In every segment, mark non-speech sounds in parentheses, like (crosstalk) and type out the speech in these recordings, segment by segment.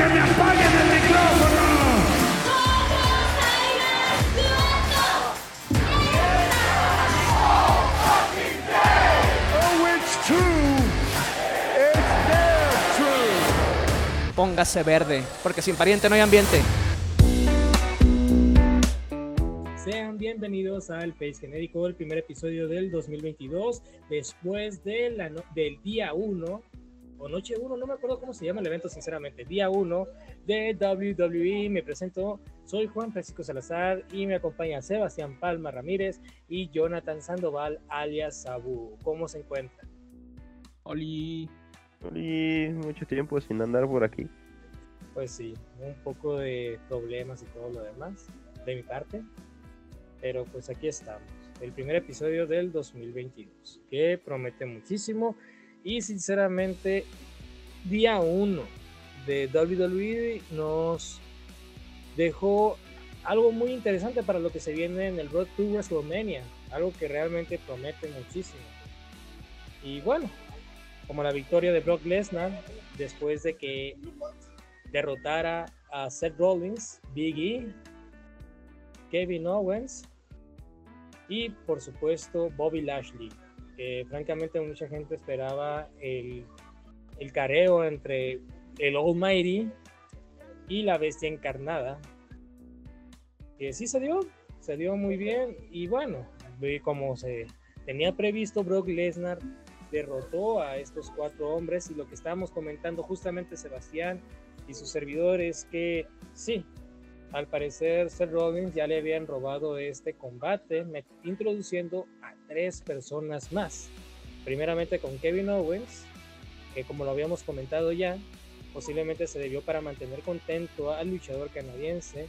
que me apaguen el micrófono. It's true. It's damn true. Póngase verde, porque sin pariente no hay ambiente. Sean bienvenidos al Face Genérico, el primer episodio del 2022, después de la no- del día 1, o noche 1, no me acuerdo cómo se llama el evento, sinceramente, día 1 de WWE. Me presento, soy Juan Francisco Salazar y me acompaña Sebastián Palma Ramírez y Jonathan Sandoval, alias Sabu. ¿Cómo se encuentran? Oli. Y mucho tiempo sin andar por aquí. Pues sí, un poco de problemas y todo lo demás de mi parte. Pero pues aquí estamos. El primer episodio del 2022, que promete muchísimo. Y sinceramente, día 1 de WWE nos dejó algo muy interesante para lo que se viene en el Road to WrestleMania. Algo que realmente promete muchísimo. Y bueno, como la victoria de Brock Lesnar después de que derrotara a Seth Rollins, Big E, Kevin Owens y por supuesto Bobby Lashley, francamente mucha gente esperaba el, el careo entre el Almighty y la bestia encarnada, que sí se dio, se dio muy bien. Y bueno, como se tenía previsto Brock Lesnar derrotó a estos cuatro hombres. Y lo que estábamos comentando justamente Sebastián y sus servidores que sí, al parecer Seth Rollins ya le habían robado este combate, introduciendo a tres personas más. Primeramente con Kevin Owens, que como lo habíamos comentado ya, posiblemente se debió para mantener contento al luchador canadiense,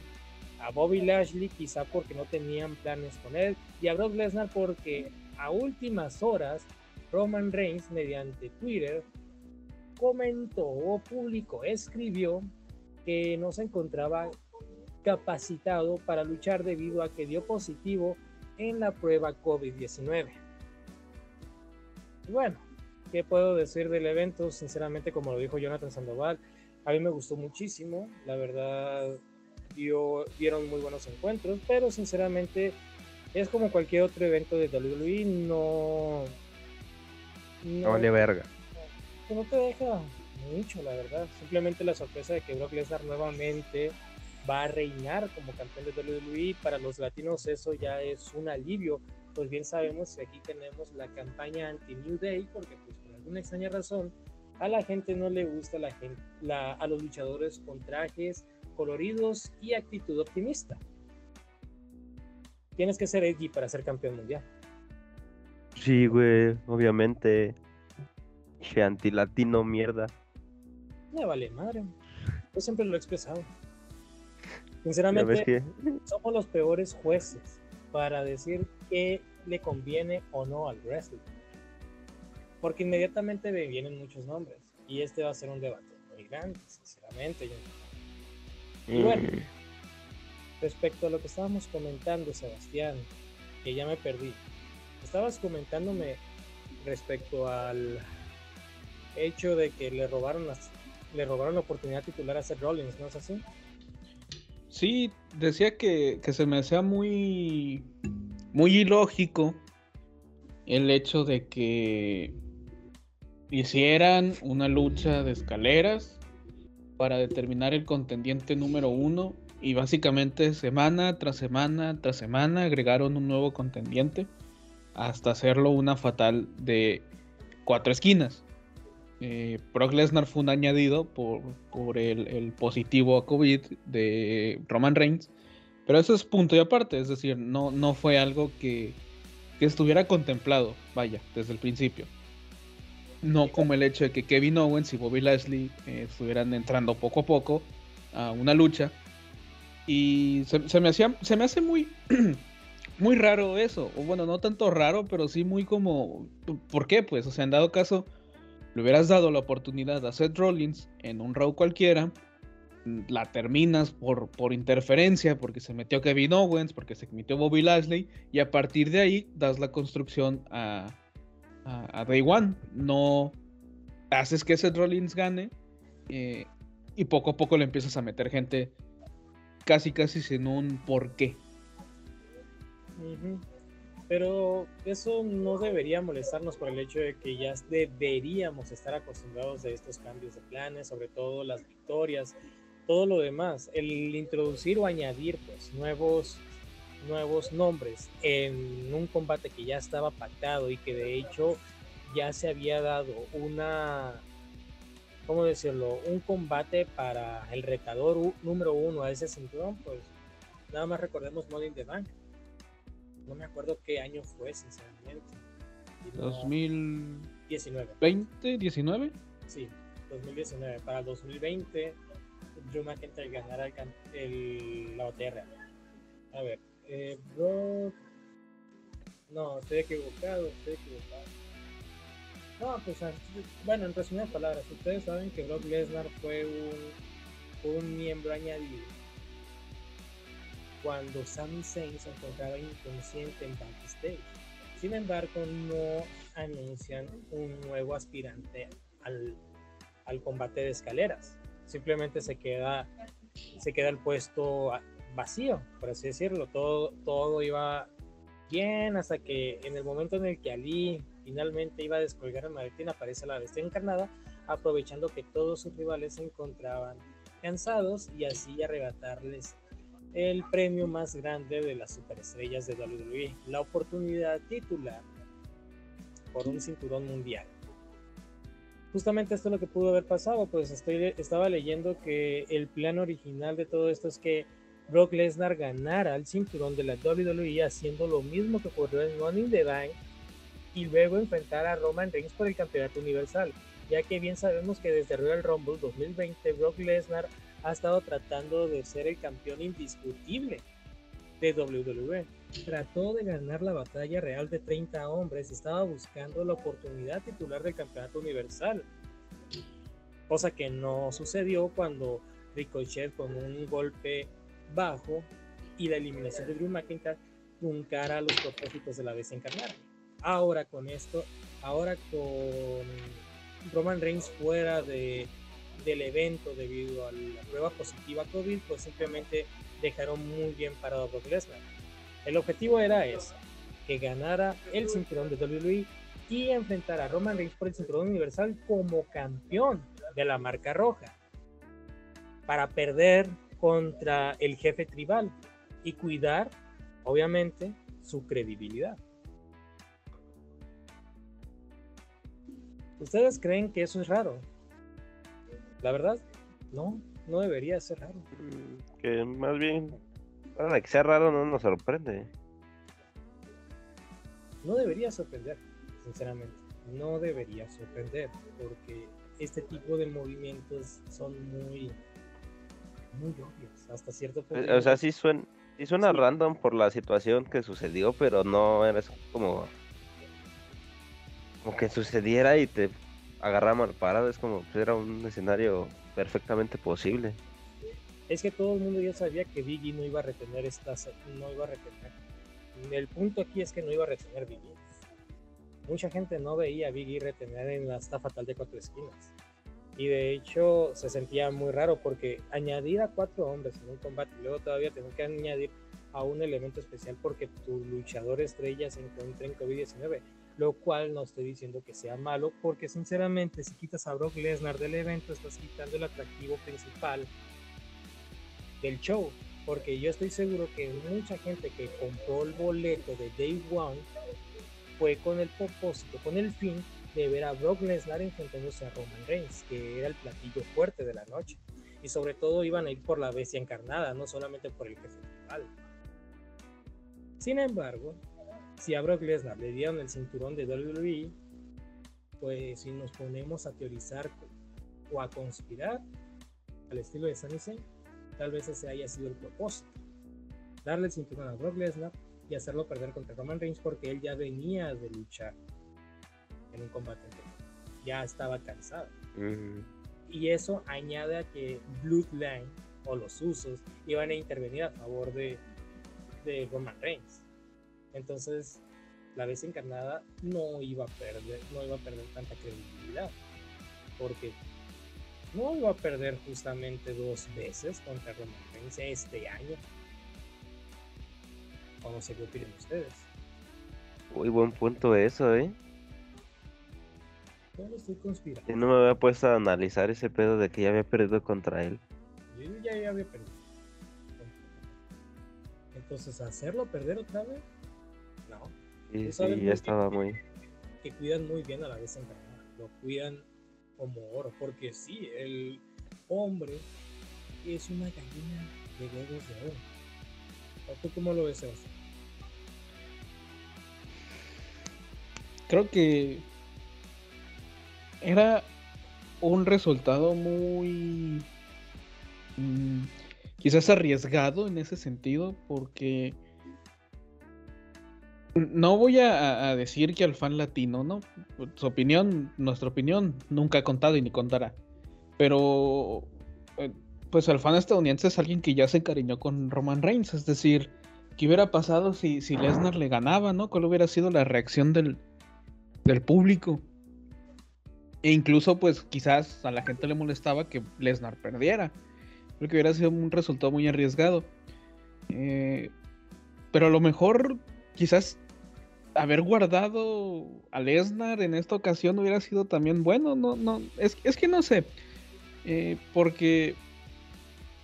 a Bobby Lashley quizá porque no tenían planes con él, y a Brock Lesnar porque a últimas horas Roman Reigns mediante Twitter comentó o publicó, escribió que no se encontraba capacitado para luchar debido a que dio positivo en la prueba COVID-19. Y bueno, ¿qué puedo decir del evento? Sinceramente, como lo dijo Jonathan Sandoval, a mí me gustó muchísimo, la verdad dio, dieron muy buenos encuentros, pero sinceramente es como cualquier otro evento de WWE, no... No vale verga. que no te deja mucho, la verdad. Simplemente la sorpresa de que Brock Lesnar nuevamente va a reinar como campeón de WWE. Para los latinos eso ya es un alivio. Pues bien sabemos que aquí tenemos la campaña anti-New Day porque pues por alguna extraña razón a la gente no le gusta la gente, la, a los luchadores con trajes coloridos y actitud optimista. Tienes que ser edgy para ser campeón mundial. Sí, güey, obviamente. Antilatino mierda. Me vale madre. Yo siempre lo he expresado. Sinceramente, que. somos los peores jueces para decir qué le conviene o no al wrestling. Porque inmediatamente me vienen muchos nombres. Y este va a ser un debate muy grande, sinceramente. yo- Y bueno, respecto a lo que estábamos comentando, Sebastián, que ya me perdí. Estabas comentándome respecto al hecho de que le robaron las, le robaron la oportunidad titular a Seth Rollins, ¿no es así? Sí, decía que, que se me hacía muy, muy ilógico el hecho de que hicieran una lucha de escaleras para determinar el contendiente número uno y básicamente semana tras semana tras semana agregaron un nuevo contendiente hasta hacerlo una fatal de cuatro esquinas. Eh, Brock Lesnar fue un añadido por, por el, el positivo a COVID de Roman Reigns, pero eso es punto y aparte, es decir, no, no fue algo que, que estuviera contemplado, vaya, desde el principio. No como el hecho de que Kevin Owens y Bobby Lashley eh, estuvieran entrando poco a poco a una lucha. Y se, se me, hacía, se me hace muy, (clears throat) muy raro eso. O bueno, no tanto raro, pero sí muy como... ¿Por qué? Pues, o sea, en dado caso, le hubieras dado la oportunidad a Seth Rollins en un Raw cualquiera, la terminas por, por interferencia, porque se metió Kevin Owens, porque se metió Bobby Lashley, y a partir de ahí das la construcción a, a, Day One. No haces que Seth Rollins gane, eh, y poco a poco le empiezas a meter gente casi casi sin un porqué. Ujú. Pero eso no debería molestarnos por el hecho de que ya deberíamos estar acostumbrados a estos cambios de planes, sobre todo las victorias, todo lo demás. El introducir o añadir pues nuevos nuevos nombres en un combate que ya estaba pactado y que de hecho ya se había dado una ¿cómo decirlo? Un combate para el retador número uno a ese cinturón, pues nada más recordemos Money in the Bank. No me acuerdo qué año fue, sinceramente. Y no- 2020, 19, 19. sí, 2019. Para el 2020, Drew McIntyre ganará el, el- la real. A ver, eh, Brock. No, estoy equivocado, estoy equivocado. No, pues bueno, en resumidas palabras, ustedes saben que Brock Lesnar fue un, un miembro añadido cuando Sami Zayn se encontraba inconsciente en backstage. Sin embargo, no anuncian un nuevo aspirante al, al combate de escaleras. Simplemente se queda, se queda el puesto a- vacío, por así decirlo. Todo, todo iba bien hasta que en el momento en el que Ali finalmente iba a descolgar el maletín aparece la bestia encarnada, aprovechando que todos sus rivales se encontraban cansados y así arrebatarles el premio más grande de las superestrellas de WWE, la oportunidad titular por un cinturón mundial. Justamente esto es lo que pudo haber pasado, pues estaba leyendo que el plan original de todo esto es que Brock Lesnar ganara el cinturón de la WWE haciendo lo mismo que ocurrió en Money in the Bank y luego enfrentar a Roman Reigns por el campeonato universal, ya que bien sabemos que desde Royal Rumble 2020 Brock Lesnar ha estado tratando de ser el campeón indiscutible de WWE. Trató de ganar la batalla real de 30 hombres estaba buscando la oportunidad titular del campeonato universal. Cosa que no sucedió cuando Ricochet con un golpe bajo y la eliminación de Drew McIntyre truncara los propósitos de la vez encarnada. Ahora con esto, ahora con Roman Reigns fuera de, del evento debido a la prueba positiva COVID, pues simplemente dejaron muy bien parado a Brock Lesnar. El objetivo era ese, que ganara el cinturón de WWE y enfrentar a Roman Reigns por el cinturón universal como campeón de la marca roja para perder contra el jefe tribal y cuidar, obviamente, su credibilidad. ¿Ustedes creen que eso es raro? La verdad, no, no debería ser raro. Mm, Que más bien, para que sea raro no nos sorprende. No debería sorprender, sinceramente. No debería sorprender, porque este tipo de movimientos son muy, muy obvios, hasta cierto punto. Eh, O sea, sí suena, sí suena Sí. random por la situación que sucedió, pero no eres como. Como que sucediera y te agarra mal parado. Es como pues, era un escenario perfectamente posible. es que todo el mundo ya sabía que Biggie no iba a retener estas, no iba a retener. El punto aquí es que no iba a retener Biggie. Mucha gente no veía a Biggie retener en la esta fatal de cuatro esquinas. Y de hecho se sentía muy raro porque añadir a cuatro hombres en un combate y luego todavía tener que añadir a un elemento especial porque tu luchador estrella se encuentra en COVID-19, lo cual no estoy diciendo que sea malo porque sinceramente si quitas a Brock Lesnar del evento estás quitando el atractivo principal del show, porque yo estoy seguro que mucha gente que compró el boleto de Day One fue con el propósito, con el fin de ver a Brock Lesnar enfrentándose a Roman Reigns, que era el platillo fuerte de la noche. Y sobre todo iban a ir por la bestia encarnada, no solamente por el jefe. Sin embargo, si a Brock Lesnar le dieron el cinturón de WWE, pues si nos ponemos a teorizar o a conspirar al estilo de Sami Zayn, tal vez ese haya sido el propósito. Darle el cinturón a Brock Lesnar y hacerlo perder contra Roman Reigns porque él ya venía de luchar en un combate anterior. Ya estaba cansado. Ujú. Y eso añade a que Bloodline o los usos iban a intervenir a favor de, de Roman Reigns. Entonces, la vez encarnada no iba a perder, no iba a perder tanta credibilidad. Porque no iba a perder justamente dos veces contra Roman Reigns este año. O no sé qué opinan ustedes. Uy, buen punto eso, ¿eh? Yo no estoy conspirando. Yo no me había puesto a analizar ese pedo de que ya había perdido contra él. Yo ya, ya había perdido. Entonces, ¿hacerlo perder otra vez? Sí, sí, ya estaba que- muy... Que cuidan muy bien a la vez encarnada. Lo cuidan como oro. Porque sí, el hombre es una gallina de huevos de oro. ¿O ¿Tú cómo lo ves, Sebastián? Creo que era un resultado muy mm, quizás arriesgado en ese sentido porque no voy a, decir que al fan latino, ¿no? Su opinión, nuestra opinión nunca ha contado y ni contará. Pero eh, pues al fan estadounidense es alguien que ya se encariñó con Roman Reigns, es decir, ¿qué hubiera pasado si, si Lesnar le ganaba, ¿no? ¿Cuál hubiera sido la reacción del, del público? E incluso, pues, quizás a la gente le molestaba que Lesnar perdiera. Creo que hubiera sido un resultado muy arriesgado. Eh, pero a lo mejor, quizás haber guardado a Lesnar en esta ocasión hubiera sido también bueno. No, no, es, es que no sé. Eh, porque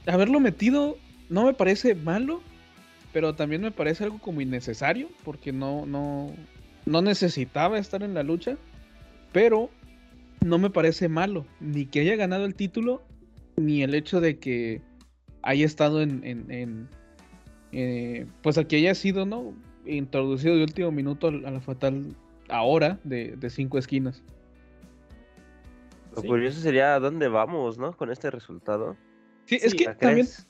haberlo metido no me parece malo, pero también me parece algo como innecesario, porque no, no, no necesitaba estar en la lucha, pero no me parece malo, ni que haya ganado el título, ni el hecho de que haya estado en, en, en, eh, pues aquí haya sido, ¿no? Introducido de último minuto a la fatal ahora de, de cinco esquinas. Lo Sí. curioso sería a dónde vamos, ¿no? Con este resultado. Sí, es Sí, que ¿La también, crees?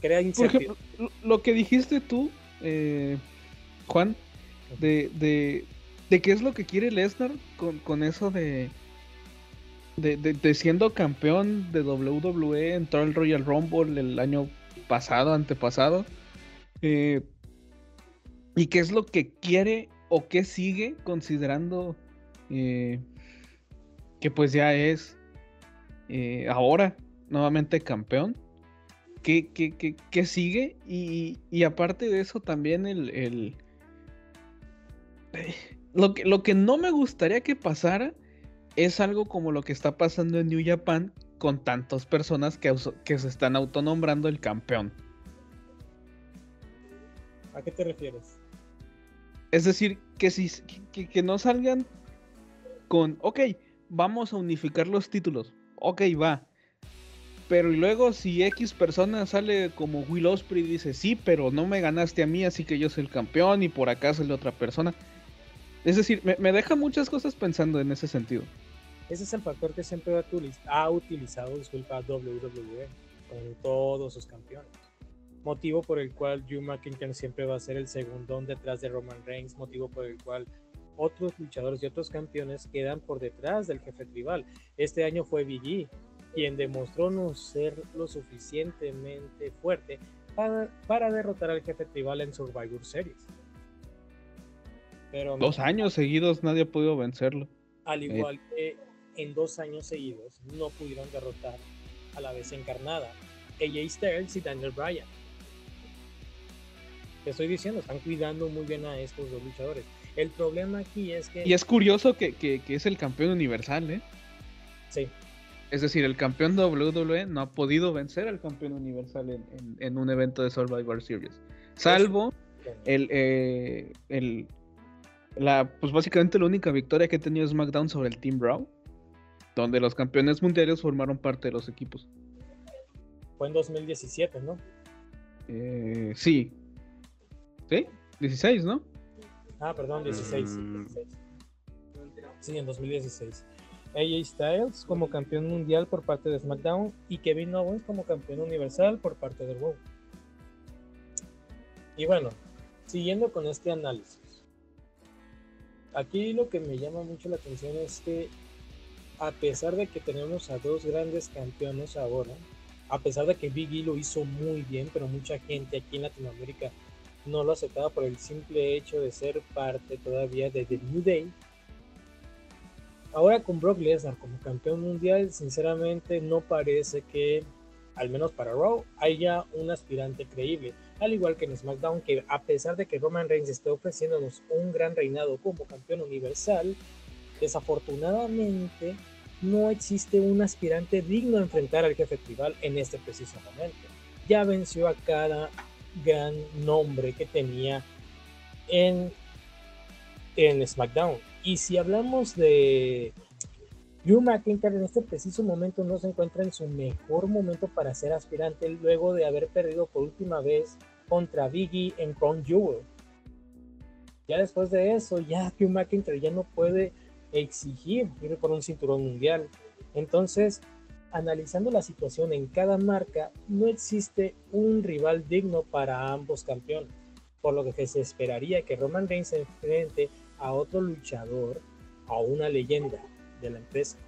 Crea por ejemplo, lo- lo que dijiste tú, eh, Juan, de, de, de qué es lo que quiere Lesnar con, con eso de, de, de- de siendo campeón de WWE, entró al Royal Rumble el año pasado, antepasado. eh, y qué es lo que quiere o qué sigue considerando eh, que pues ya es eh, ahora nuevamente campeón. ¿Qué, qué, qué- qué sigue? Y, aparte de eso también el... el- Lo que, lo que no me gustaría que pasara es algo como lo que está pasando en New Japan con tantas personas que, que se están autonombrando el campeón. ¿A qué te refieres? Es decir, que, si, que, no salgan con, ok, vamos a unificar los títulos. Ok, va. Pero y luego si X persona sale como Will Ospreay y dice, sí, pero no me ganaste a mí, así que yo soy el campeón y por acá sale otra persona. Es decir, me, me deja muchas cosas pensando en ese sentido. Ese es el factor que siempre ha utiliz- ha utilizado, disculpa, WWE con todos sus campeones. Motivo por el cual Drew McIntyre siempre va a ser el segundón detrás de Roman Reigns, motivo por el cual otros luchadores y otros campeones quedan por detrás del jefe tribal. Este año fue Big quien demostró no ser lo suficientemente fuerte para, para derrotar al jefe tribal en Survivor Series. Pero. Dos años seguidos nadie ha podido vencerlo. Al igual que en dos años seguidos no pudieron derrotar a la vez encarnada AJ Styles y Daniel Bryan. Te estoy diciendo, están cuidando muy bien a estos dos luchadores. El problema aquí es que Y es curioso que, que- que es el campeón universal, ¿eh? sí, Es decir, el campeón WWE no ha podido vencer al campeón universal en, en- en un evento de Survivor Series. Salvo el, eh, el- la, pues básicamente la única victoria que ha tenido SmackDown sobre el Team Raw, donde los campeones mundiales formaron parte de los equipos. fue en 2017, ¿no? Eh, sí. ¿Sí? 16, ¿no? Ah, perdón, 16. Mm. 16. Sí, en 2016. AJ Styles como campeón mundial por parte de SmackDown y Kevin Owens como campeón universal por parte de Raw. Y bueno, siguiendo con este análisis. Aquí lo que me llama mucho la atención es que a pesar de que tenemos a dos grandes campeones ahora, a pesar de que Big E lo hizo muy bien, pero mucha gente aquí en Latinoamérica no lo aceptaba por el simple hecho de ser parte todavía de The New Day. ahora con Brock Lesnar como campeón mundial, sinceramente no parece que, al menos para Raw, haya un aspirante creíble. Al igual que en SmackDown, que a pesar de que Roman Reigns esté ofreciéndonos un gran reinado como campeón universal, desafortunadamente no existe un aspirante digno de enfrentar al jefe tribal en este preciso momento. Ya venció a cada gran nombre que tenía en, SmackDown. Y si hablamos de Drew McIntyre en este preciso momento no se encuentra en su mejor momento para ser aspirante luego de haber perdido por última vez contra Biggie en Crown Jewel. Ya después de eso, ya Drew McIntyre ya no puede exigir ir por un cinturón mundial. Entonces, analizando la situación en cada marca, no existe un rival digno para ambos campeones, por lo que se esperaría que Roman Reigns se enfrente a otro luchador, a una leyenda de la empresa.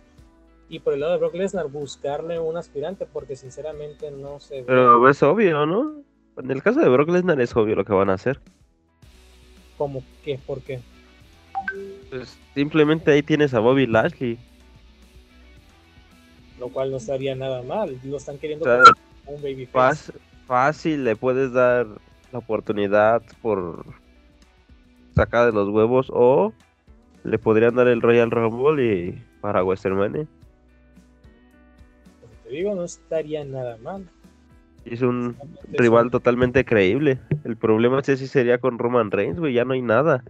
Y por el lado de Brock Lesnar, buscarle un aspirante, porque sinceramente no sé. Pero es obvio, ¿no? En el caso de Brock Lesnar es obvio lo que van a hacer. ¿Cómo qué? ¿Por qué? Pues simplemente ahí tienes a Bobby Lashley. Lo cual no estaría nada mal. Lo están queriendo O sea, como un babyface. Fácil, fácil le puedes dar la oportunidad por sacar de los huevos o le podrían dar el Royal Rumble y para WrestleMania. Como te digo, no estaría nada mal. Es un rival totalmente creíble. El problema es sí sería con Roman Reigns, güey, ya no hay nada.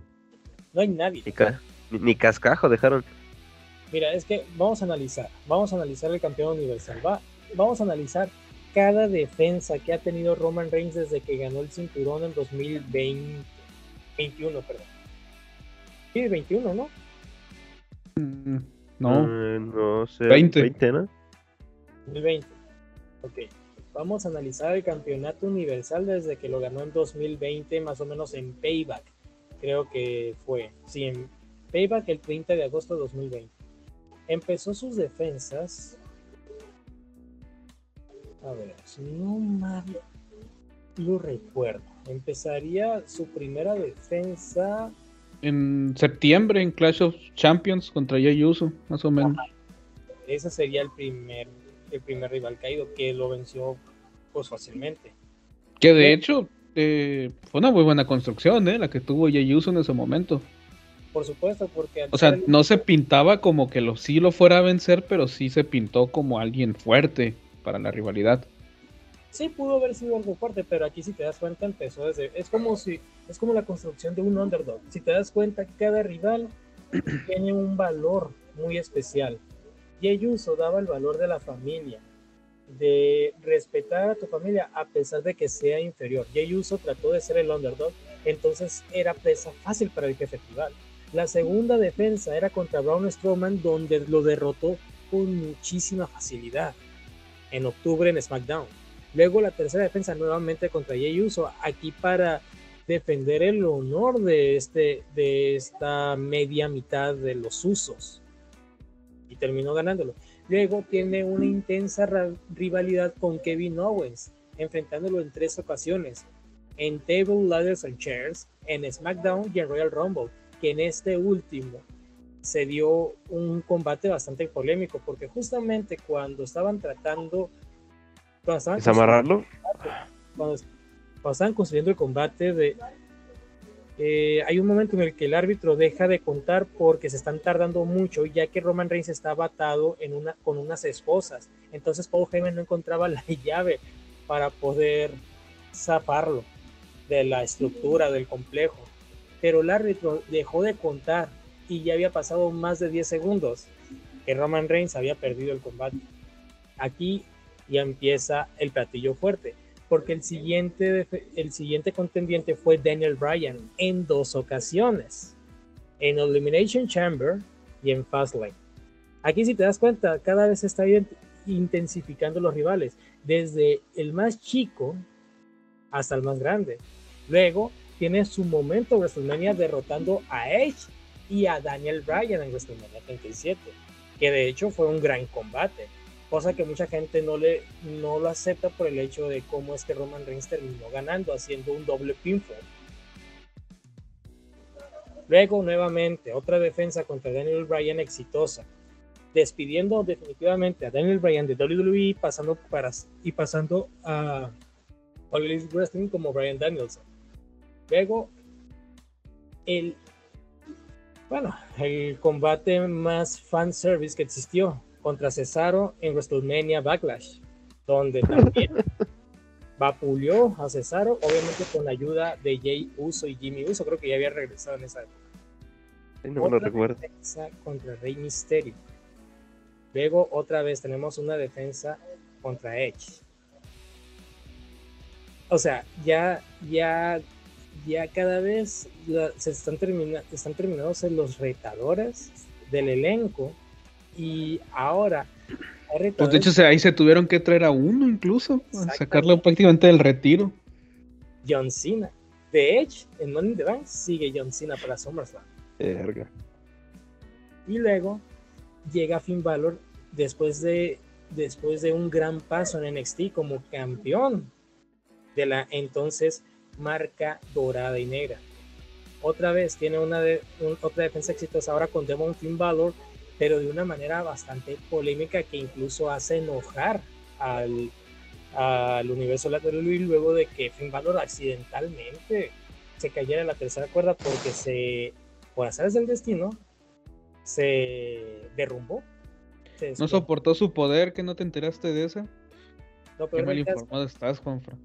No hay nadie. Ni, ca- ni cascajo dejaron. Mira, es que vamos a analizar, vamos a analizar el campeón universal, va, vamos a analizar cada defensa que ha tenido Roman Reigns desde que ganó el cinturón en 2020, 21, perdón. Sí, 21, ¿no? Mm, No, Eh, no sé. 20. 20, ¿no? 2020. Ok, vamos a analizar el campeonato universal desde que lo ganó en 2020, más o menos en Payback, creo que fue. Sí, en Payback el 30 de agosto de 2020. Empezó sus defensas. A ver, si no mal lo recuerdo. Empezaría su primera defensa. en septiembre en Clash of Champions contra Jey Uso, más o menos. Ese sería el primer, el primer rival caído que lo venció pues fácilmente. Que de hecho eh, fue una muy buena construcción, ¿eh? La que tuvo Jey Uso en ese momento. Por supuesto, porque O sea, no se pintaba como que lo, sí lo fuera a vencer, pero sí se pintó como alguien fuerte para la rivalidad. sí pudo haber sido algo fuerte, pero aquí si te das cuenta empezó desde es como si es como la construcción de un underdog. Si te das cuenta, cada rival (clears throat) tiene un valor muy especial. Y Uso daba el valor de la familia, de respetar a tu familia a pesar de que sea inferior. Jey Uso trató de ser el underdog, entonces era presa fácil para el jefe rival. La segunda defensa era contra Braun Strowman, donde lo derrotó con muchísima facilidad en octubre en SmackDown. Luego la tercera defensa nuevamente contra Jey Uso, aquí para defender el honor de, este, de esta media mitad de los usos. Y terminó ganándolo. Luego tiene una intensa rivalidad con Kevin Owens, enfrentándolo en tres ocasiones. En Table, Ladders and Chairs, en SmackDown y en Royal Rumble, que en este último se dio un combate bastante polémico, porque justamente cuando estaban tratando... Cuando estaban ¿Desamarrarlo? cuando, cuando estaban construyendo el combate de eh, hay un momento en el que el árbitro deja de contar porque se están tardando mucho ya que Roman Reigns estaba atado en una, con unas esposas entonces Paul Heyman no encontraba la (laughs) llave para poder zafarlo de la estructura del complejo pero el árbitro dejó de contar y ya había pasado más de 10 segundos que Roman Reigns había perdido el combate aquí ya empieza el platillo fuerte porque el siguiente, el siguiente contendiente fue Daniel Bryan en dos ocasiones, en Elimination Chamber y en Fastlane. Aquí si te das cuenta, cada vez se está intensificando los rivales, desde el más chico hasta el más grande. Luego tiene su momento WrestleMania derrotando a Edge y a Daniel Bryan en WrestleMania 37, que de hecho fue un gran combate cosa que mucha gente no le no lo acepta por el hecho de cómo es que Roman Reigns terminó ganando haciendo un doble pinfall. Luego, nuevamente, otra defensa contra Daniel Bryan exitosa, despidiendo definitivamente a Daniel Bryan de WWE pasando para, y pasando a All Wrestling como Bryan Danielson. Luego, el, bueno, el combate más fanservice que existió contra Cesaro en WrestleMania Backlash, donde también (laughs) vapuleó a Cesaro, obviamente con la ayuda de Jay Uso y Jimmy Uso, creo que ya había regresado en esa época. No me lo Otra recuerdo. defensa contra Rey Mysterio. Luego otra vez tenemos una defensa contra Edge. O sea, ya, ya, ya cada vez la- se están, termina, están terminándose los retadores del elenco y ahora Pues de hecho ahí se tuvieron que traer a uno incluso, a sacarlo prácticamente del retiro. John Cena. De Edge, en Money in the Bank sigue John Cena para SummerSlam. Verga. Y luego llega Finn Balor después de, después de un gran paso en NXT como campeón de la entonces marca dorada y negra. Otra vez tiene una de, un- otra defensa exitosa ahora con Demon Finn Balor, pero de una manera bastante polémica que incluso hace enojar al, al universo lateral luego de que Finn Balor accidentalmente se cayera en la tercera cuerda porque se, por azares del destino, se derrumbó. Se No soportó su poder, que no te enteraste de esa. Lo Qué mal informado estás, Juanfra.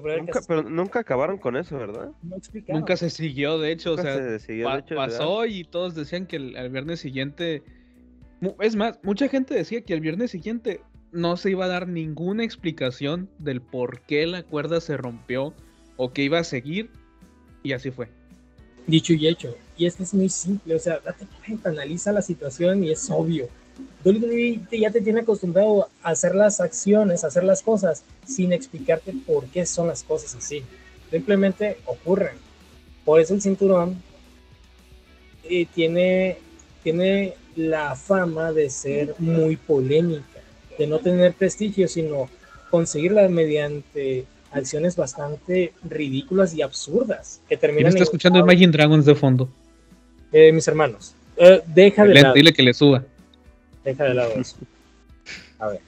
Nunca, pero nunca acabaron con eso, ¿verdad? no. Nunca se siguió, de hecho, o sea, se siguió, pa- de hecho, pasó y todos decían que el, el viernes siguiente. Es más, mucha gente decía que el viernes siguiente no se iba a dar ninguna explicación del por qué la cuerda se rompió o que iba a seguir, y así fue. Dicho y hecho. Y es que es muy simple, o sea, date cuenta, analiza la situación y es obvio. WWE ya te tiene acostumbrado a hacer las acciones, a hacer las cosas, sin explicarte por qué son las cosas así. Simplemente ocurren. Por eso el cinturón eh, tiene, tiene la fama de ser muy polémica, de no tener prestigio, sino conseguirla mediante acciones bastante ridículas y absurdas que ¿Quién terminan está escuchando Imagine Dragons de fondo? eh, mis hermanos. Eh, deja de lado. dile que le suba. Deja de lado eso. A ver.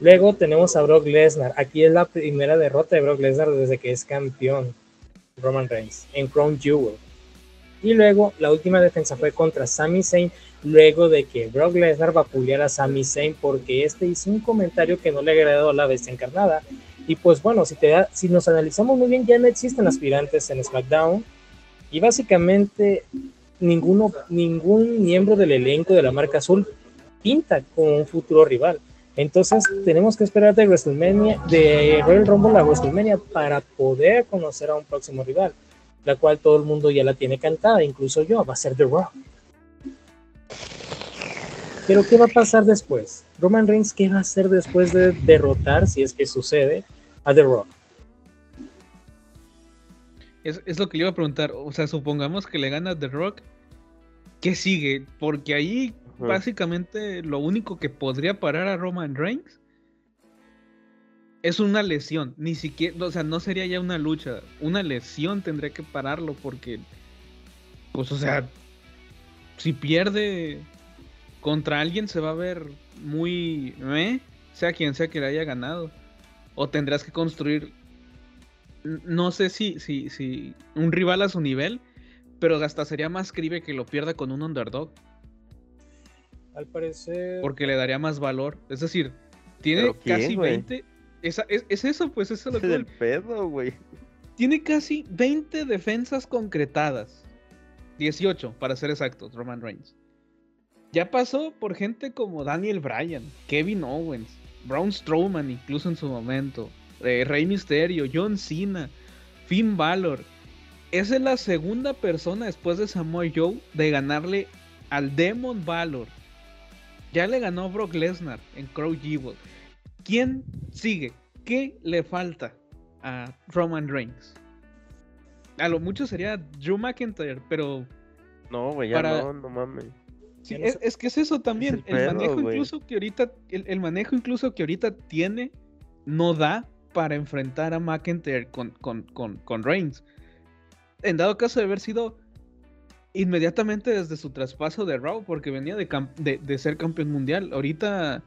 Luego tenemos a Brock Lesnar. Aquí es la primera derrota de Brock Lesnar desde que es campeón Roman Reigns en Crown Jewel. Y luego la última defensa fue contra Sami Zayn luego de que Brock Lesnar vapuleara a Sami Zayn porque este hizo un comentario que no le agradó a la bestia encarnada. Y pues bueno, si, te da- si nos analizamos muy bien, ya no existen aspirantes en SmackDown. Y básicamente ninguno, ningún miembro del elenco de la marca azul pinta como un futuro rival. Entonces tenemos que esperar de WrestleMania, de Royal Rumble a WrestleMania para poder conocer a un próximo rival, la cual todo el mundo ya la tiene cantada, incluso yo, va a ser The Rock. Pero ¿qué va a pasar después? Roman Reigns, ¿qué va a hacer después de derrotar, si es que sucede, a The Rock? Es, lo que le iba a preguntar. O sea, supongamos que le gana The Rock. ¿Qué sigue? Porque ahí Básicamente lo único que podría parar a Roman Reigns es una lesión. Ni siquiera, o sea, no sería ya una lucha. Una lesión tendría que pararlo porque, pues, o sea, si pierde contra alguien se va a ver muy, ¿eh? sea quien sea que le haya ganado. O tendrás que construir no sé si, si, si un rival a su nivel, pero hasta sería más cribe que lo pierda con un underdog, Al parecer, porque le daría más valor. Es decir, tiene ¿Pero quién, casi güey? 20. esa- es, es eso, pues eso es lo que voy. pedo, güey. Tiene casi 20 defensas concretadas. 18, para ser exactos, Roman Reigns. Ya pasó por gente como Daniel Bryan, Kevin Owens, Braun Strowman, incluso en su momento, eh, Rey Mysterio, John Cena, Finn Balor. Esa es la segunda persona después de Samoa Joe de ganarle al Demon Balor. Ya le ganó Brock Lesnar en Crow Jewel. ¿Quién sigue? ¿Qué le falta a Roman Reigns? A lo mucho sería Drew McIntyre, pero No, güey, ya Para- no, no mames. sí, es, que es eso también. el manejo incluso que ahorita, el, el manejo incluso que ahorita tiene, no da para enfrentar a McIntyre con, con, con, con Reigns. En dado caso de haber sido inmediatamente desde su traspaso de Raw, porque venía de, de- de ser campeón mundial. Ahorita,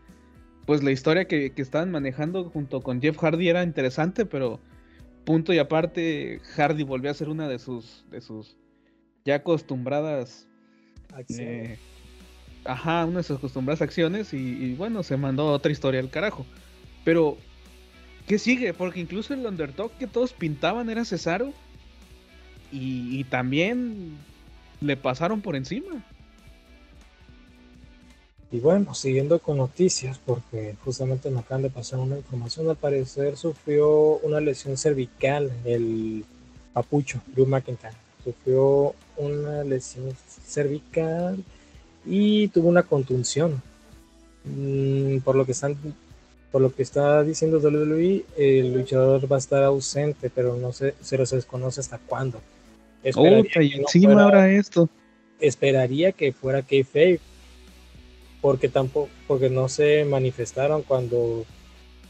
pues la historia que, que estaban manejando junto con Jeff Hardy era interesante, pero punto y aparte, Hardy volvió a ser una de sus, de sus ya acostumbradas eh, ajá, una de sus acostumbradas acciones y, y bueno, se mandó otra historia al carajo. Pero, ¿qué sigue? Porque incluso el underdog que todos pintaban era Cesaro y, y también le pasaron por encima. Y bueno, siguiendo con noticias, porque justamente me acaban de pasar una información, al parecer sufrió una lesión cervical el papucho, Drew McIntyre. Sufrió una lesión cervical y tuvo una contunción. Mm, por lo que están, por lo que está diciendo WWE, el luchador va a estar ausente, pero no sé, se los desconoce hasta cuándo. Esperaría Puta, y que no encima fuera- ahora esto. esperaría que fuera kayfabe porque tampoco porque no se manifestaron cuando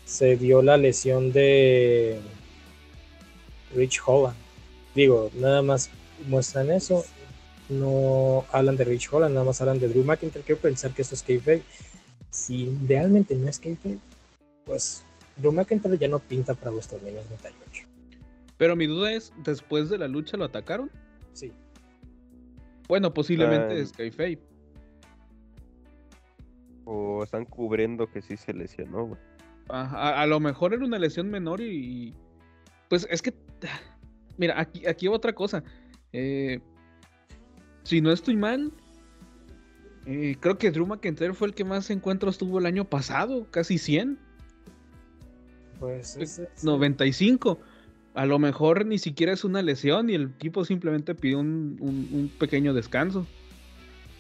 se dio la lesión de Rich Holland. Digo nada más muestran eso no hablan de Rich Holland nada más hablan de Drew McIntyre. Quiero pensar que esto es kayfabe. Si realmente no es kayfabe pues Drew McIntyre ya no pinta para WrestleMania 98 Pero mi duda es, ¿después de la lucha lo atacaron? sí Bueno, posiblemente Ah. es kayfabe. O están cubriendo que sí se lesionó, güey. A, a lo mejor era una lesión menor y, y- pues es que mira aquí aquí otra cosa Eh, si no estoy mal eh, creo que Drew McIntyre fue el que más encuentros tuvo el año pasado casi 100 pues ese es- 95 a lo mejor ni siquiera es una lesión y el equipo simplemente pidió un, un- un pequeño descanso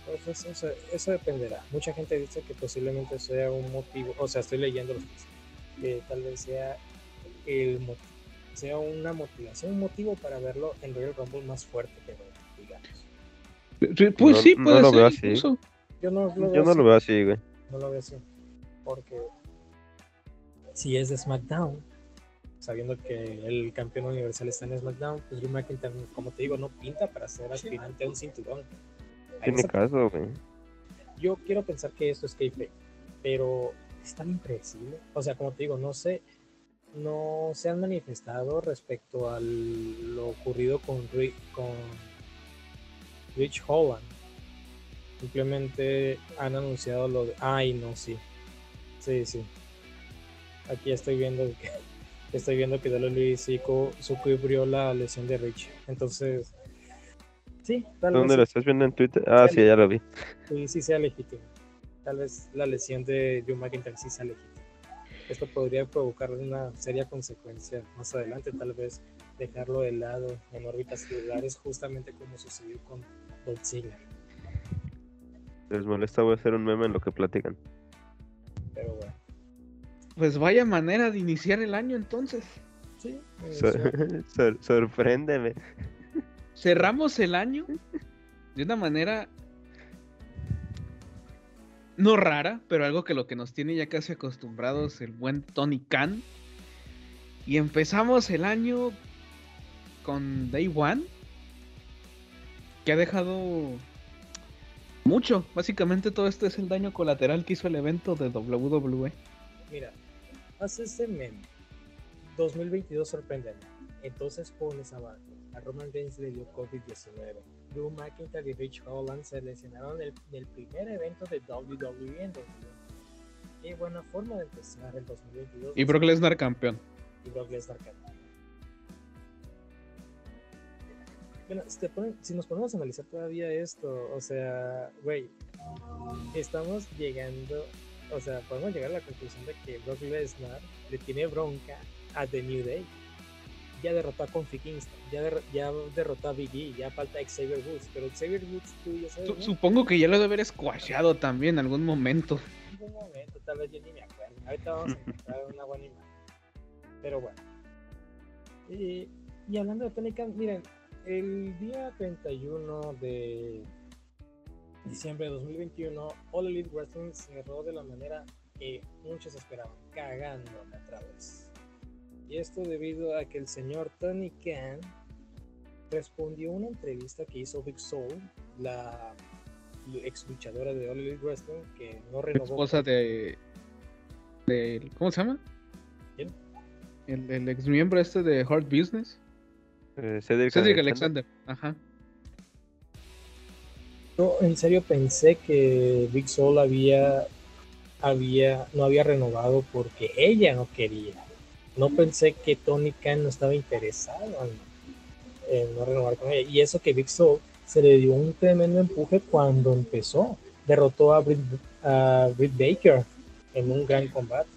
Pues eso, eso- eso dependerá. Mucha gente dice que posiblemente sea un motivo, o sea, estoy leyendo los que tal vez sea el sea una motivación, un motivo para verlo en Royal Rumble más fuerte que digamos. Sí, pues No- sí no puede ser incluso. Yo no lo veo Yo no así, lo veo así, güey. no lo veo así, porque si es de SmackDown, sabiendo que el campeón universal está en SmackDown, pues Drew McIntyre, como te digo, no pinta para ser aspirante a un cinturón. En Tiene esa caso, güey. yo quiero pensar que esto es kayfabe, pero es tan impredecible. O sea, como te digo, no sé, no se han manifestado respecto a lo ocurrido con, con Rich Holland. Simplemente han anunciado lo de, ay, no, sí, sí, sí. Aquí estoy viendo que estoy viendo que WWE sí co- sucubrió la lesión de Rich. Entonces, sí, tal ¿Dónde vez lo estás viendo en Twitter? Ah, sí, ya lo vi. sí, sí sea legítimo. Tal vez la lesión de Drew McIntyre sí sea legítima. Esto podría provocar una seria consecuencia más adelante, tal vez dejarlo de lado en órbitas celulares, justamente como sucedió con Dolph Ziggler. Les molesta, voy a hacer un meme en lo que platican. Pero bueno, Pues vaya manera de iniciar el año entonces. sí, (laughs) Sor- sorpréndeme. Cerramos el año de una manera no rara, pero algo que lo que nos tiene ya casi acostumbrados el buen Tony Khan. Y empezamos el año con Day One, que ha dejado mucho. Básicamente todo esto es el daño colateral que hizo el evento de. WWE. mira, haz este meme. 2022 sorprende. Entonces pones abajo. A Roman Reigns le dio COVID-19. Drew McIntyre y Rich Holland se lesionaron en el, en el primer evento de WWE en 2020. Qué buena forma de empezar el 2022. Y Brock Lesnar campeón. y Brock Lesnar campeón. Bueno, si, ponen- si nos ponemos a analizar todavía esto, o sea, güey, estamos llegando, o sea, podemos llegar a la conclusión de que Brock Lesnar le tiene bronca a The New Day. Ya derrotó a Kofi Kingston, ya, derro- ya derrotó a Big E, ya falta Xavier Woods, pero Xavier Woods tú ya sabes, Su- ¿no? Supongo que ya lo debe haber squashado también en algún momento. En algún momento, tal vez yo ni me acuerdo. Ahorita vamos a encontrar (laughs) una buena imagen. Pero bueno. Y, y hablando de Tony Khan, miren, el día 31 de diciembre de 2021, All Elite Wrestling cerró de la manera que muchos esperaban, cagándola otra vez. Y esto debido a que el señor Tony Khan respondió a una entrevista que hizo Big Soul, la ex luchadora de All Elite Wrestling, que no renovó. Esposa de, de- ¿Cómo se llama? ¿Quién? El, el ex miembro este de Hard Business. Eh, Cedric Cedric Alexander. Alexander. Ajá. Yo en serio pensé que Big Soul había, había, no había renovado porque ella no quería. No pensé que Tony Khan no estaba interesado en, en no renovar con ella. Y eso que Big Soul se le dio un tremendo empuje cuando empezó. Derrotó a Britt, a Britt Baker en un gran combate.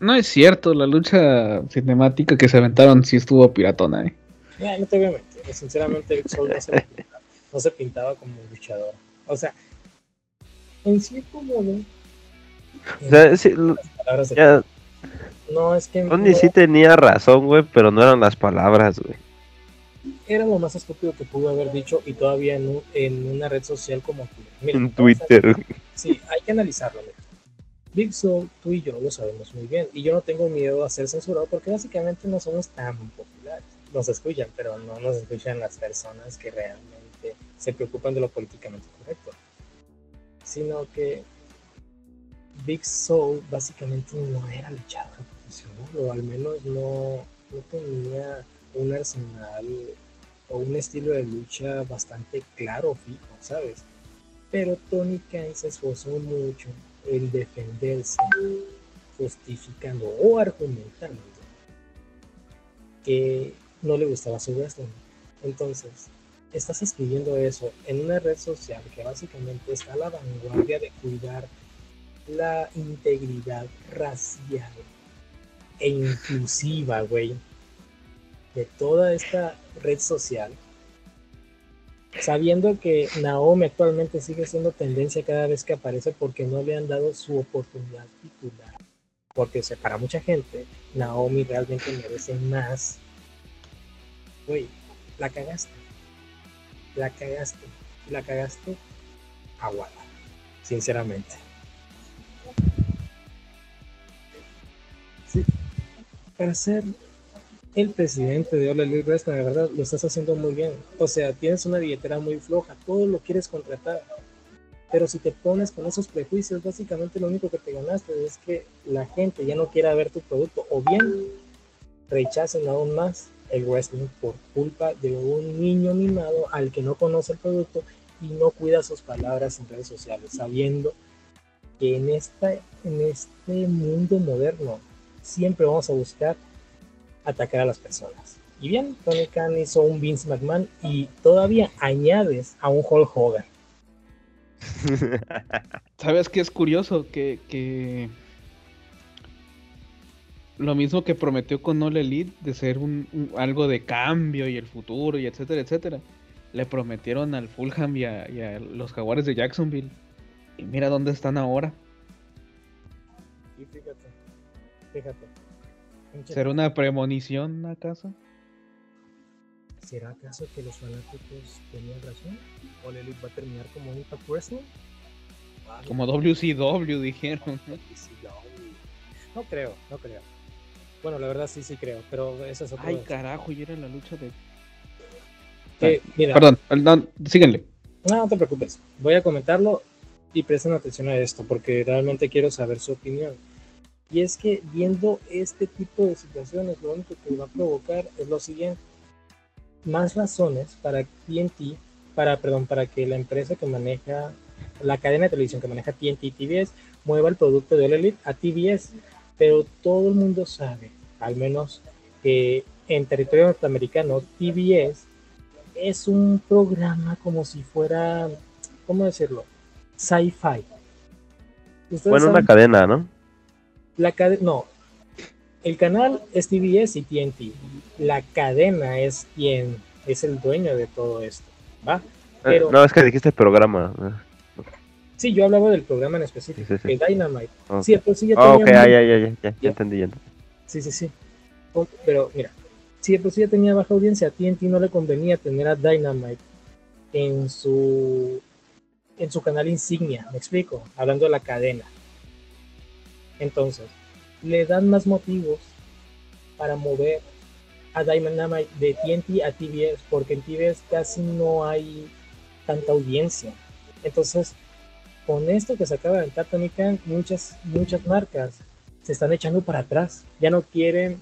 No es cierto, la lucha cinemática que se aventaron sí estuvo piratona, eh. Ya, no te voy a mentir, sinceramente Big Soul no se, (laughs) no se pintaba como luchador. O sea, en cierto modo, O sea, sí, ya, no es que Tony no- sí tenía razón, güey, pero no eran las palabras, güey. era lo más estúpido que pudo haber dicho y todavía en, un- en una red social como Twitter. Mira, En Twitter. Sí, hay que analizarlo. mira. Big Soul, tú y yo lo sabemos muy bien. Y yo no tengo miedo a ser censurado porque básicamente no somos tan populares. Nos escuchan, pero no nos escuchan las personas que realmente se preocupan de lo políticamente correcto. Sino que Big Soul básicamente no era luchador profesional, o al menos no, no tenía un arsenal o un estilo de lucha bastante claro, fijo, ¿sabes? Pero Tony Khan se esforzó mucho en defenderse, justificando o argumentando que no le gustaba su wrestling. Entonces, estás escribiendo eso en una red social que básicamente está a la vanguardia de cuidar la integridad racial e inclusiva, güey, de toda esta red social sabiendo que Naomi actualmente sigue siendo tendencia cada vez que aparece porque no le han dado su oportunidad titular. Porque para mucha gente, Naomi realmente merece más. Güey, la cagaste. La cagaste. La cagaste aguada. Sinceramente. Sí. Para ser el presidente de All Elite Wrestling, la verdad, lo estás haciendo muy bien. O sea, tienes una billetera muy floja, todo lo quieres contratar. Pero si te pones con esos prejuicios, básicamente lo único que te ganaste es que la gente ya no quiera ver tu producto o bien rechacen aún más el wrestling por culpa de un niño mimado al que no conoce el producto y no cuida sus palabras en redes sociales, sabiendo que en, esta, en este mundo moderno siempre vamos a buscar atacar a las personas. Y bien, Tony Khan hizo un Vince McMahon y todavía añades a un Hulk Hogan. (laughs) ¿Sabes qué es curioso? Que, que lo mismo que prometió con All Elite de ser un, un- algo de cambio y el futuro y etcétera, etcétera. Le prometieron al Fulham y a, y a los Jaguares de Jacksonville. Y mira dónde están ahora. Y fíjate, fíjate. ¿Será una premonición acaso? ¿Será acaso que los fanáticos tenían razón? ¿O Elite va a terminar como un Impact Wrestling? Como WCW dijeron. no. No creo, no creo. Bueno, la verdad sí, sí creo, pero eso es otro. Ay, carajo, y era la lucha de. Que, mira, Perdón, no, síguenle. No, no te preocupes. Voy a comentarlo y presten atención a esto porque realmente quiero saber su opinión. Y es que viendo este tipo de situaciones, lo único que va a provocar es lo siguiente. Más razones para TNT, para, perdón, para que la empresa que maneja, la cadena de televisión que maneja TNT y TBS, mueva el producto de All Elite a TBS. Pero todo el mundo sabe, al menos que en territorio norteamericano, TBS es un programa como si fuera, ¿cómo decirlo? Sci-fi. Bueno, una cadena, ¿no? la cadena, no, el canal es TBS y TNT. La cadena es quien es el dueño de todo esto, ¿va? Eh, Pero- no, es que dijiste programa. Sí, yo hablaba del programa en específico, Sí, sí, sí. que Dynamite. Ok. Sí, sí ya tenía ok, ah, ya, ya, ya, ya, ya Ya. entendí, ya entendí. Sí, sí, sí. O- Pero mira, si de por sí ya tenía baja audiencia, a TNT no le convenía tener a Dynamite en su en su canal insignia, me explico, hablando de la cadena. Entonces, le dan más motivos para mover a Dynamite, de TNT a TBS, porque en TBS casi no hay tanta audiencia. Entonces, con esto que se acaba de aventar Tony Khan, muchas, muchas marcas se están echando para atrás. Ya no quieren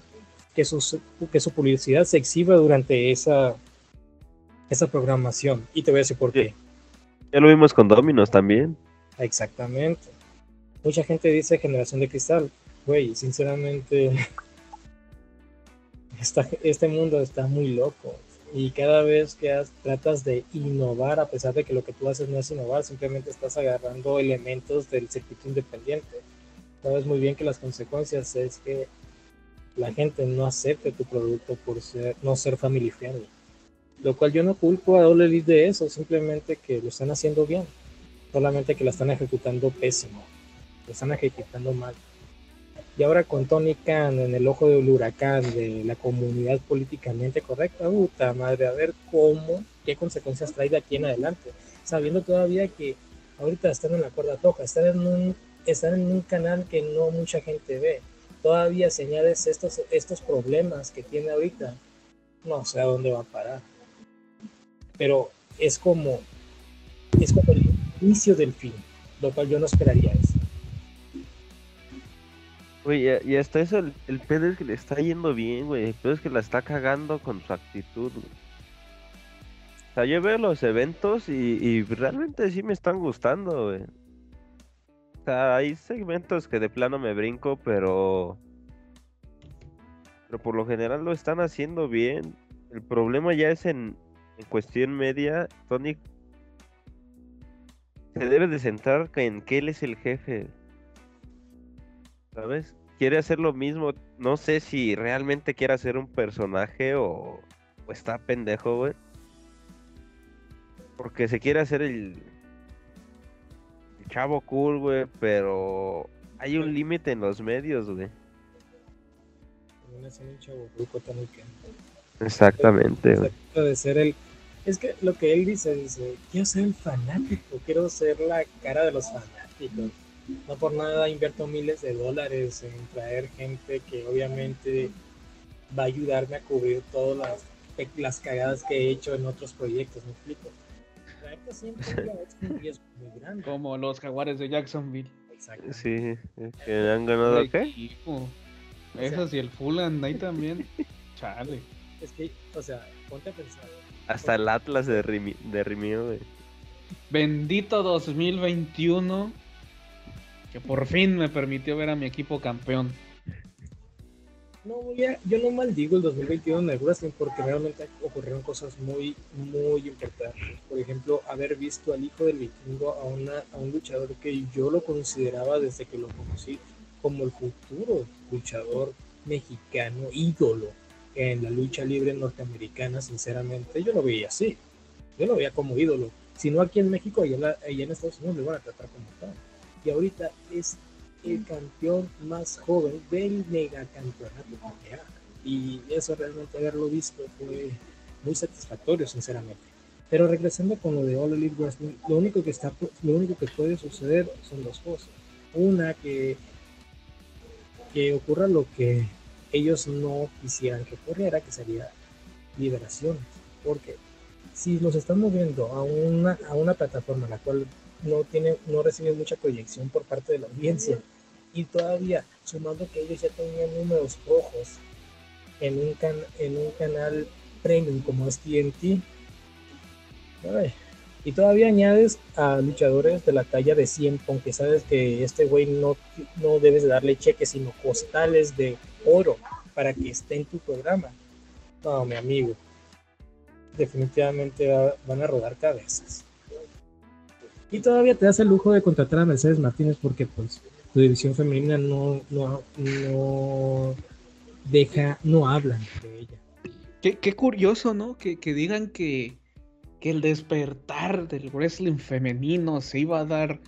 que, sus, que su publicidad se exhiba durante esa, esa programación. Y te voy a decir por qué. Ya lo vimos con Dominos también. Exactamente. Mucha gente dice generación de cristal. Güey, sinceramente, (laughs) esta- este mundo está muy loco. Y cada vez que has- tratas de innovar, a pesar de que lo que tú haces no es innovar, simplemente estás agarrando elementos del circuito independiente. Sabes muy bien que las consecuencias es que la gente no acepte tu producto por ser, no ser family friendly. Lo cual yo no culpo a Elite de eso, simplemente que lo están haciendo bien. Solamente que la están ejecutando pésimo. Lo están ejecutando mal. Y ahora con Tony Khan en el ojo del huracán de la comunidad políticamente correcta, puta madre, a ver cómo, qué consecuencias trae de aquí en adelante. Sabiendo todavía que ahorita están en la cuerda floja, están en un, canal que no mucha gente ve. Todavía si añades estos, estos problemas que tiene ahorita, no sé a dónde va a parar. Pero es como, es como el inicio del fin, lo cual yo no esperaría. Güey, y, hasta eso, el, el pedo es que le está yendo bien, güey. El pedo es que la está cagando con su actitud. O sea, yo veo los eventos y, y realmente sí me están gustando, güey. O sea, hay segmentos que de plano me brinco, pero... Pero por lo general lo están haciendo bien. El problema ya es en, en cuestión media. Tony se debe de centrar en que él es el jefe. ¿Sabes? Quiere hacer lo mismo. No sé si realmente quiere hacer un personaje o, o está pendejo, güey. Porque se quiere hacer el, el chavo cool, güey, pero hay un límite en los medios, güey. Exactamente, güey. De ser el es que lo que él dice dice quiero ser el fanático quiero ser la cara de los fanáticos no por nada invierto miles de dólares en traer gente que obviamente va a ayudarme a cubrir todas las, las cagadas que he hecho en otros proyectos me explico traerte siempre (laughs) es un riesgo muy grande Como los jaguares de Jacksonville. Exacto. Sí, que han ganado qué? Esos y el Fulham ahí también. (laughs) Chale. es que o sea ponte a pensar Hasta el Atlas de Rimi- de Rimio, güey. Bendito 2021. Por fin me permitió ver a mi equipo campeón. No, voy a- yo no maldigo el 2021 en el wrestling porque realmente ocurrieron cosas muy, muy importantes. Por ejemplo, haber visto al hijo del vikingo a, una, a un luchador que yo lo consideraba desde que lo conocí como el futuro luchador mexicano ídolo en la lucha libre norteamericana, sinceramente, yo lo veía así. Yo lo veía como ídolo. Si no aquí en México, allá en, en Estados Unidos lo van a tratar como tal. Y ahorita es el campeón más joven del megacampeonato hay. Y eso realmente haberlo visto fue muy satisfactorio, sinceramente. Pero regresando con lo de All Elite Wrestling, lo único que está, lo único que puede suceder son dos cosas. Una que que ocurra lo que ellos no quisieran que ocurriera, que sería liberaciones. Porque si nos están moviendo a una, a una plataforma la cual no tiene, no recibe mucha proyección por parte de la audiencia, y todavía sumando que ellos ya tenían números rojos en un, can, en un canal premium como es TNT, y todavía añades a luchadores de la talla de 100, aunque sabes que este güey no, no debes de darle cheques, sino costales de oro para que esté en tu programa. No, mi amigo. Definitivamente va- van a rodar cabezas. Y todavía te das el lujo de contratar a Mercedes Martínez porque pues tu división femenina no, no, no deja, no hablan de ella. Qué, qué curioso, ¿no? Que, que digan que, que el despertar del wrestling femenino se iba a dar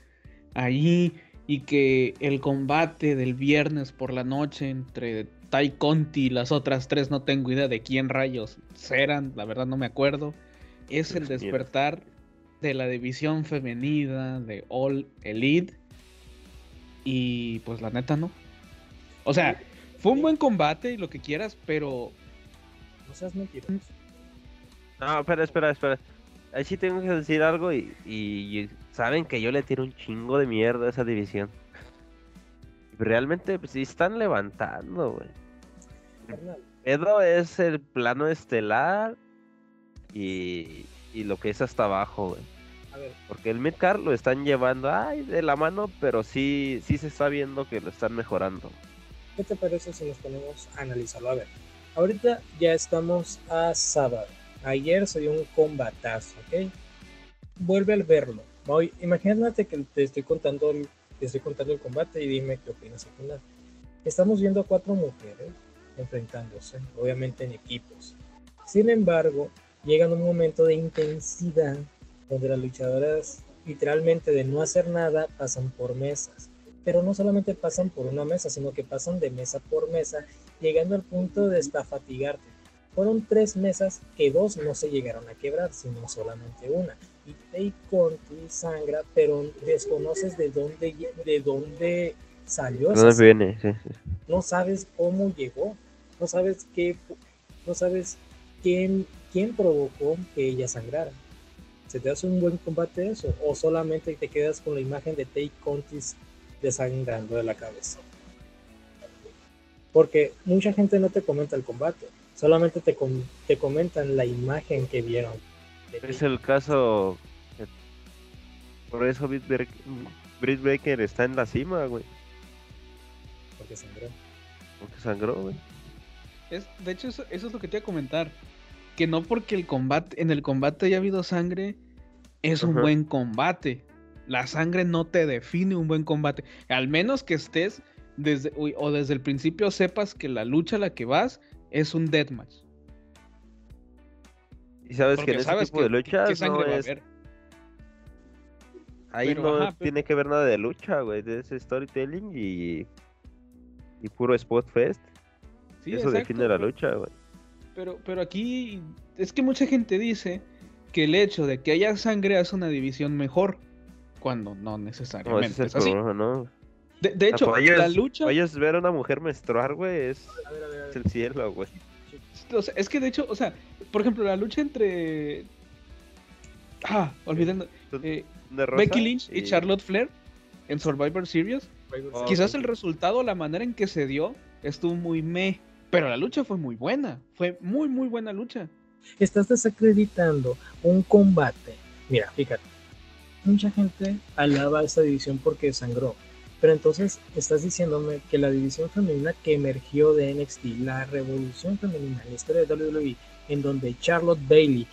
ahí y que el combate del viernes por la noche entre Tai Conti y las otras tres, no tengo idea de quién rayos eran, la verdad no me acuerdo, es el despertar de la división femenina de All Elite y pues la neta no. O sea, fue un buen combate y lo que quieras, pero No seas mentiroso. No, espera, espera, espera. Ahí sí tengo que decir algo y, y saben que yo le tiro un chingo de mierda a esa división. Realmente pues, sí están levantando, güey. Pedro es el plano estelar y, y lo que es hasta abajo, güey. A ver, Porque el midcard lo están llevando ay, de la mano, pero sí, sí se está viendo que lo están mejorando. ¿qué te parece si nos ponemos a analizarlo? A ver, ahorita ya estamos a sábado. Ayer se dio un combatazo, ¿ok? Vuelve al verlo. Voy, imagínate que te estoy contando, el- te estoy contando el combate y dime qué opinas al final. Estamos viendo a cuatro mujeres enfrentándose, obviamente en equipos. Sin embargo, llegan un momento de intensidad donde las luchadoras, literalmente de no hacer nada, pasan por mesas. Pero no solamente pasan por una mesa, sino que pasan de mesa por mesa, llegando al punto de hasta fatigarte. Fueron tres mesas que dos no se llegaron a quebrar, sino solamente una. Y Tay Conti sangra, pero desconoces de dónde, de dónde salió ¿Dónde viene? No sabes cómo llegó, no sabes qué, no sabes quién, quién provocó que ella sangrara. ¿Se te hace un buen combate eso? ¿O solamente te quedas con la imagen de Tay Contis desangrando de la cabeza? Porque mucha gente no te comenta el combate, solamente te, com- te comentan la imagen que vieron. Es el caso. que- Por eso Britt Baker está en la cima, güey. Porque sangró. Porque sangró, güey. Es, de hecho, eso, eso es lo que te iba a comentar. Que no porque el combate, en el combate haya habido sangre, es un Ajá. buen combate. La sangre no te define un buen combate. Al menos que estés desde, o desde el principio sepas que la lucha a la que vas es un deathmatch. Y sabes Porque que en ese sabes tipo de que- luchas sangre no es. Ahí pero, no ajá, pero- tiene que ver nada de lucha, güey. De ese storytelling y. Y puro spot fest. Sí, eso exacto, define la pero- lucha, güey. Pero, pero aquí es que mucha gente dice que el hecho de que haya sangre hace una división mejor, cuando no No, ese necesariamente es el es así. problema, ¿no? De, de hecho, ellos, la lucha, ellos ver a una mujer menstruar, güey, es, A ver, a ver, a es ver. el cielo, güey. o sea, es que de hecho, o sea, por ejemplo, la lucha entre ah, olvidando eh, Becky Lynch y Charlotte Flair en Survivor Series, Oh, quizás el resultado, la manera en que se dio, estuvo muy meh, pero la lucha fue muy buena, fue muy muy buena lucha. estás desacreditando un combate. Mira, fíjate, mucha gente alaba esta división porque sangró, pero entonces estás diciéndome que la división femenina que emergió de NXT, la revolución femenina en la historia de WWE, en donde Charlotte Bailey,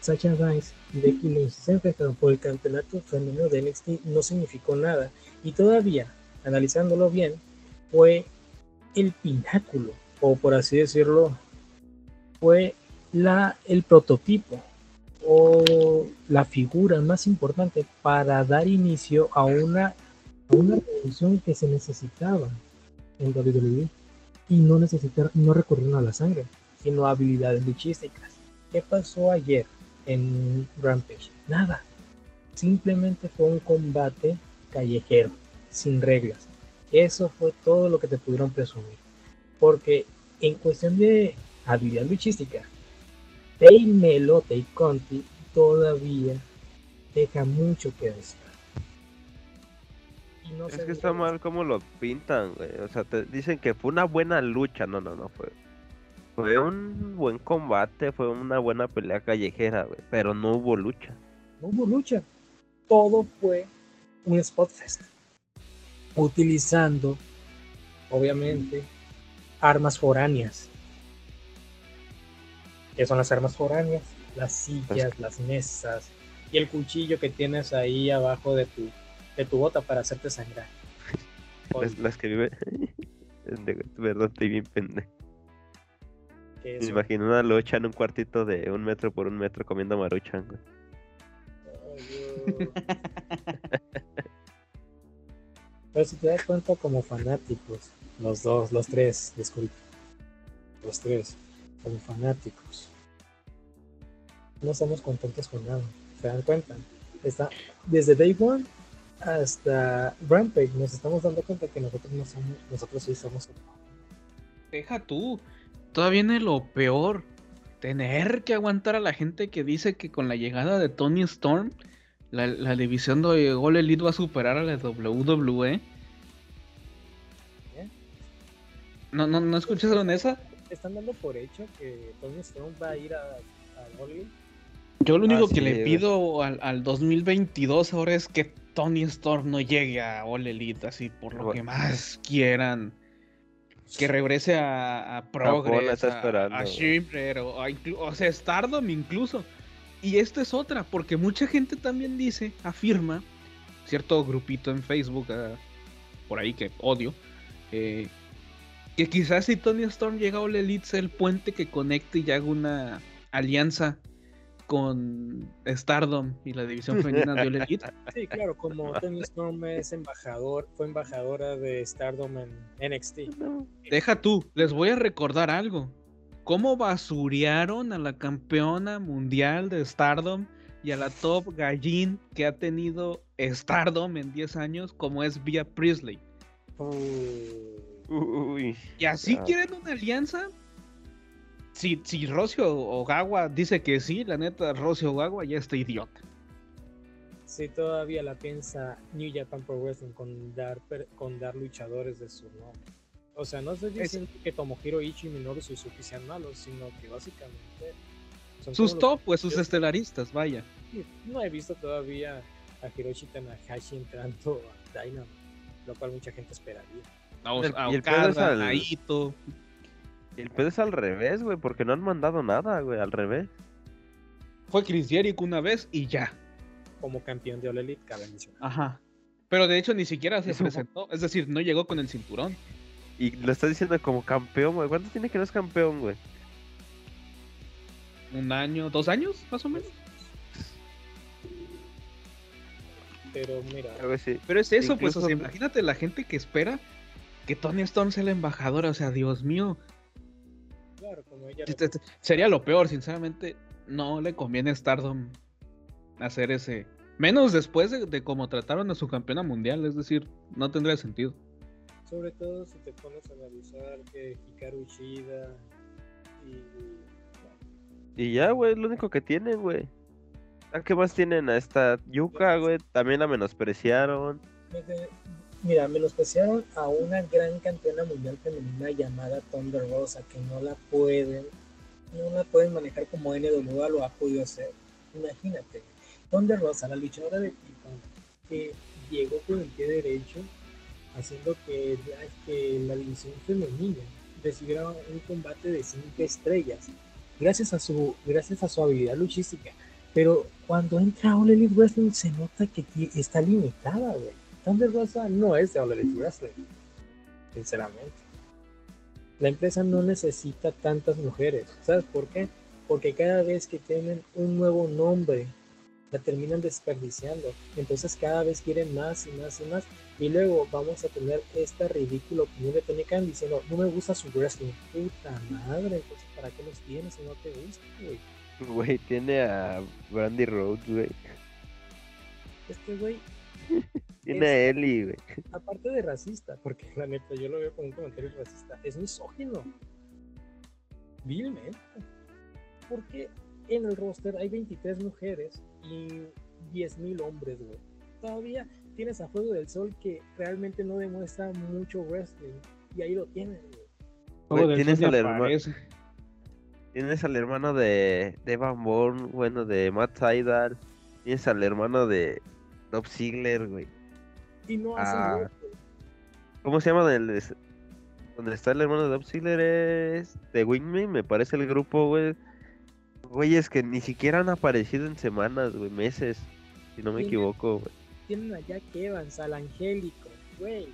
Sasha Banks y Becky Lynch se enfrentaron por el campeonato femenino de NXT, no significó nada. Y todavía, analizándolo bien, fue el pináculo, o por así decirlo, fue la, el prototipo o la figura más importante para dar inicio a una, una revolución que se necesitaba en WWE y no necesitar, no recurrieron a la sangre, sino a habilidades luchísticas. ¿Qué pasó ayer en Rampage? Nada. Simplemente fue un combate callejero, sin reglas. Eso fue todo lo que te pudieron presumir. Porque en cuestión de habilidad luchística, Tay Melo, Tay Conti todavía deja mucho que desear. No Es que está mal como lo pintan, güey. O sea, te dicen que fue una buena lucha. No, no, no fue. Fue un buen combate, fue una buena pelea callejera, güey. Pero no hubo lucha. no hubo lucha. Todo fue un spot fest. Utilizando, obviamente, armas foráneas. ¿Qué son las armas foráneas? Las sillas, las mesas y el cuchillo que tienes ahí abajo de tu, de tu bota para hacerte sangrar. Las, las que vive. (laughs) Perdón, estoy bien pendejo. Me imagino una lucha en un cuartito de un metro por un metro comiendo maruchan, güey. (laughs) Pero si te das cuenta como fanáticos, los dos, los tres, disculpe, los tres, como fanáticos, no estamos contentos con nada. ¿Se dan cuenta? Está desde Day One hasta Rampage, nos estamos dando cuenta que nosotros no somos, nosotros sí somos. Deja tú. Todavía viene lo peor. tener que aguantar a la gente que dice que con la llegada de Tony Storm, la, la división de All Elite va a superar a la WWE. ¿No, no, no escucharon esa? Están dando por hecho que Tony Storm va a ir a, a Elite. Yo lo único Así que le pido al, al 2022 ahora es que Tony Storm no llegue a All Elite, así por lo que más quieran. Que regrese a, a Progress, está a, esperando, a o, a o sea, Stardom incluso. Y esta es otra, porque mucha gente también dice, afirma, cierto grupito en Facebook, ah, por ahí que odio, eh, que quizás si Tony Storm llega a All Elite sea el puente que conecte y haga una alianza con Stardom y la división femenina de All Elite. (laughs) Sí, claro, como Tony Storm es embajador, fue embajadora de Stardom en NXT. Deja tú, les voy a recordar algo. ¿Cómo basurearon a la campeona mundial de Stardom y a la top gallín que ha tenido Stardom en 10 años como es Via Priestley? Uh, Uy. ¿Y así quieren una alianza? Si, si Rocio Ogawa dice que sí, la neta, Rocio Ogawa ya está idiota. si todavía la piensa New Japan Pro Wrestling con dar, per- con dar luchadores de su nombre. O sea, no estoy Es- diciendo que Tomohiro Ishii y Minoru Suzuki sean malos, sino que básicamente son Sus top, pues sus estelaristas, vaya. No he visto todavía a Hiroshi Tanahashi entrando a Dynamite, lo cual mucha gente esperaría. A, El- a y el pedo es Okada, al- a Ito. El pedo es al revés, güey, porque no han mandado nada, güey, al revés. Fue Chris Jericho una vez y ya. Como campeón de All Elite, cabe mencionar. Ajá. Pero de hecho ni siquiera se Eso- presentó. Es decir, no llegó con el cinturón. Y lo está diciendo como campeón, güey. ¿Cuánto tiene que no es campeón, güey? Un año, dos años, más o menos. Pero mira. Pero es eso, pues, o sea, imagínate la gente que espera que Tony Storm sea la embajadora. O sea, Dios mío. claro, como ella Este- este- Sería lo peor, sinceramente. No le conviene a Stardom hacer ese. Menos después de, de cómo trataron a su campeona mundial. Es decir, no tendría sentido. Sobre todo si te pones a analizar que Hikaru Shida y Y ya, güey, es lo único que tienen, güey. ¿A qué más tienen? A esta Yuka, güey. También la menospreciaron. Mira, menospreciaron a una gran campeona mundial femenina llamada Thunder Rosa que no la pueden, no la pueden manejar como NWA lo ha podido hacer. Imagínate, Thunder Rosa, la luchadora de Titan, que llegó con el pie derecho, haciendo que, la- división femenina recibiera un combate de cinco estrellas, gracias a su, gracias a su habilidad luchística. Pero cuando entra All Elite Wrestling se nota que está limitada, güey. Rosa no es de All Elite Wrestling, sinceramente. La empresa no necesita tantas mujeres. ¿Sabes por qué? Porque cada vez que tienen un nuevo nombre, la terminan desperdiciando. Entonces cada vez quieren más y más y más. Y luego vamos a tener esta ridícula opinión de Tony Khan diciendo, no me gusta su wrestling. Puta madre, entonces ¿para qué los tienes si no te gusta, güey? Güey, tiene a Brandy Rhodes, güey. Este güey (laughs) Tiene a Ellie, güey. aparte de racista, porque la neta yo lo veo como un comentario racista, es misógino. Vilmente. Porque en el roster hay 23 mujeres y 10.000 hombres, güey. Todavía tienes a Fuego del Sol que realmente no demuestra mucho wrestling. Y ahí lo tienes, güey. Tienes al ya herma- aparece. Tienes al hermano de, de Evan Bourne, bueno, de Matt Seidel. Tienes al hermano de Dob Ziggler, güey. Y no hacen Ah. ¿Cómo se llama? Del, donde está el hermano de Ziggler es de Wingme, me parece el grupo, güey. Güeyes que ni siquiera han aparecido en semanas, güey, meses. Si no me Sí. equivoco, güey. Tienen a Jack Evans, al Angélico, güey.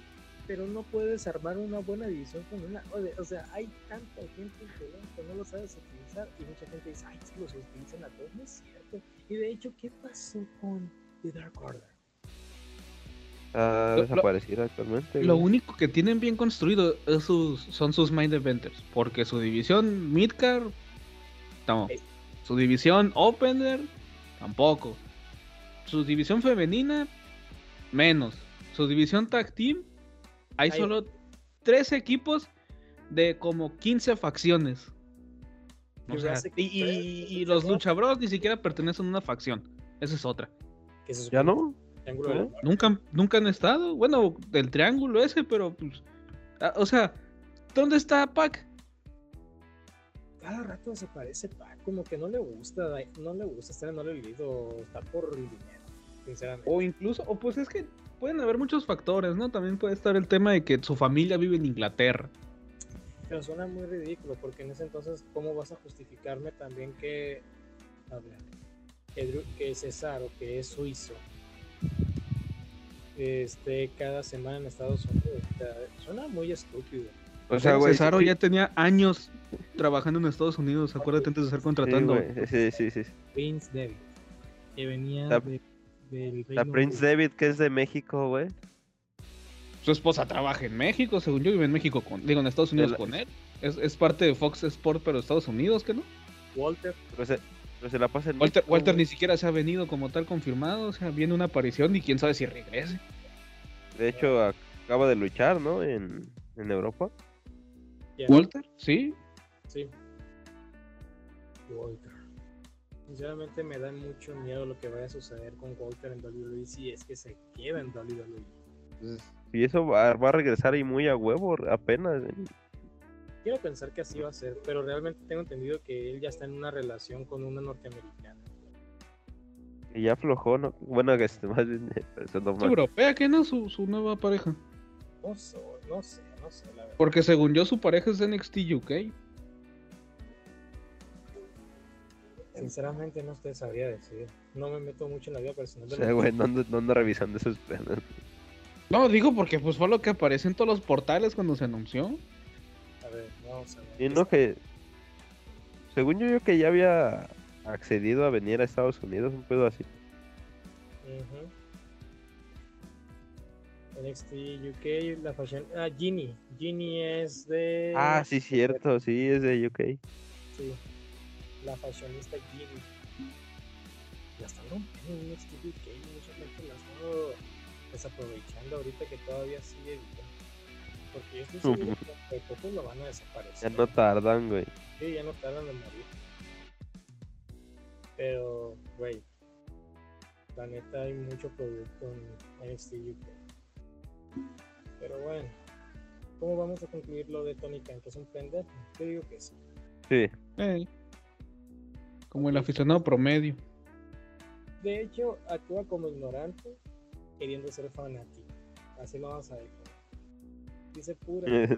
Pero no puedes armar una buena división con una. O sea, hay tanta gente que no lo sabes utilizar. Y mucha gente dice, ay, sí, los utilizan a todos. No es cierto. Y de hecho, ¿qué pasó con The Dark Order? Está Lo- actualmente. Lo güey. único que tienen bien construido es sus, son sus main eventers. Porque su división midcard, no. Su división opener, tampoco. Su división femenina, menos. Su división tag team, hay solo tres equipos de como 15 facciones. O sea, Jurassic y, y- Express, y los luchabros ni siquiera pertenecen a una facción. Esa es otra. ¿Ya no? Nunca, nunca han estado. Bueno, del triángulo ese, pero pues. ah, o sea, ¿dónde está Pac? Cada rato se parece Pac, como que no le gusta, no le gusta estar en el Lido, está por el dinero, sinceramente. O incluso, o pues es que pueden haber muchos factores, ¿no? También puede estar el tema de que su familia vive en Inglaterra. Pero suena muy ridículo, porque en ese entonces, ¿cómo vas a justificarme también que, a ver, que, que Cesaro, que es suizo, esté cada semana en Estados Unidos? O sea, suena muy estúpido. O sea, güey. Cesaro ya tenía años trabajando en Estados Unidos, acuérdate antes de ser contratando. güey, Sí, sí, sí. Prince David, que venía La- de- del La Reino Prince Unido. David, que es de México, güey. Su esposa trabaja en México, según yo, vive en México con, digo, en Estados Unidos con él. Es, es parte de Fox Sport, pero Estados Unidos, ¿qué no? Walter, Pero se, pero se la pasa en Walter, México, Walter güey. ni siquiera se ha venido como tal confirmado, o sea, viene una aparición y quién sabe si regrese. De hecho, acaba de luchar, ¿no? En, en Europa. Walter, sí. sí. Walter. Sinceramente me da mucho miedo lo que vaya a suceder con Walter en WWE si es que se queda en WWE. Pues, y eso va, va a regresar ahí muy a huevo apenas. ¿eh? Quiero pensar que así va a ser, pero realmente tengo entendido que él ya está en una relación con una norteamericana. Y ya aflojó, ¿no? Bueno, que este, más bien (laughs) eso no Es europea, ¿qué no? Su, su nueva pareja. No sé, no sé, no sé, la verdad. Porque según yo, su pareja es de NXT UK. Sinceramente no te sabría decir. No me meto mucho en la vida personal O de sea, los- güey, no ando, no ando revisando esos pedos. No, digo porque pues fue lo que apareció en todos los portales cuando se anunció. A ver, vamos a ver. Y no que. Según yo, yo que ya había accedido a venir a Estados Unidos, un pedo así. Ujú. NXT UK, la fashion. Ah, Ginny. Ginny es de. Ah, sí, cierto, sí, es de UK. Sí. La fashionista Ginny. La están rompiendo en NXT UK. Mucha gente la está desaprovechando ahorita que todavía sigue. Porque yo estoy seguro que de poco lo van a Ya desaparecer. no tardan, güey. Sí, ya no tardan en morir. Pero, güey, la neta hay mucho producto en NXT UK. Pero bueno, ¿cómo vamos a concluir lo de Tony Khan? ¿Que es un pendejo? Yo digo que sí. Sí. Como el aficionado promedio. De hecho, actúa como ignorante queriendo ser fanático. Así lo vamos a dejar. Dice pura.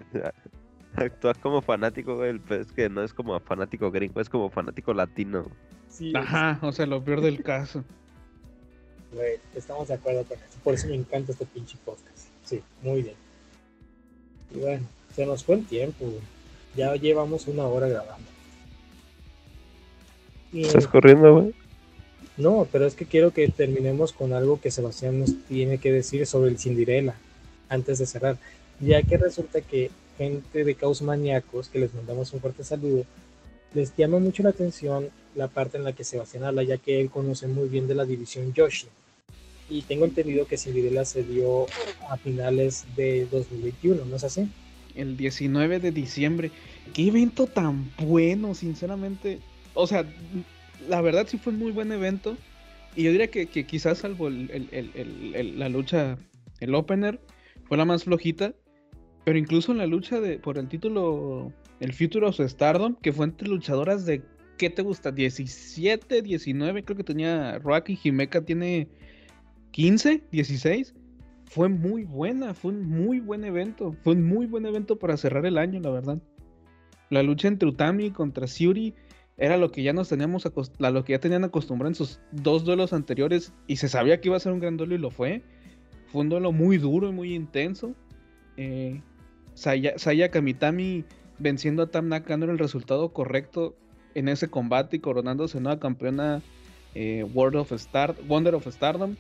(laughs) Como fanático, güey. Es que no es como fanático gringo, es como fanático latino. Sí, Ajá, o sea, lo peor del caso. güey, estamos de acuerdo con eso. Por eso me encanta este pinche podcast. Sí, muy bien. Y bueno, se nos fue el tiempo, güey. Ya llevamos una hora grabando. Y- ¿Estás corriendo, güey? no, pero es que quiero que terminemos con algo que Sebastián nos tiene que decir sobre el Cinderella antes de cerrar. Ya que resulta que gente de Caos Maníacos, que les mandamos un fuerte saludo, les llama mucho la atención la parte en la que Sebastián habla, ya que él conoce muy bien de la división Yoshi. Y tengo entendido que Cinderella se dio a finales de 2021, ¿no es así? El 19 de diciembre. Qué evento tan bueno, sinceramente. O sea, la verdad sí fue un muy buen evento. Y yo diría que, que quizás salvo el- el- el- la lucha, el opener, fue la más flojita. Pero incluso en la lucha de, por el título, el Future of Stardom, que fue entre luchadoras de, ¿qué te gusta? 17, 19, creo que tenía Rocky Jimeca, tiene 15, 16. Fue muy buena, fue un muy buen evento. Fue un muy buen evento para cerrar el año, la verdad. La lucha entre Utami contra Siuri era lo que ya nos teníamos a lo que ya tenían acostumbrado en sus dos duelos anteriores y se sabía que iba a ser un gran duelo y lo fue. Fue un duelo muy duro y muy intenso. Eh, Saya, Kamitami venciendo a Tam Nakano el resultado correcto en ese combate y coronándose nueva campeona eh, World of Wonder of Stardom.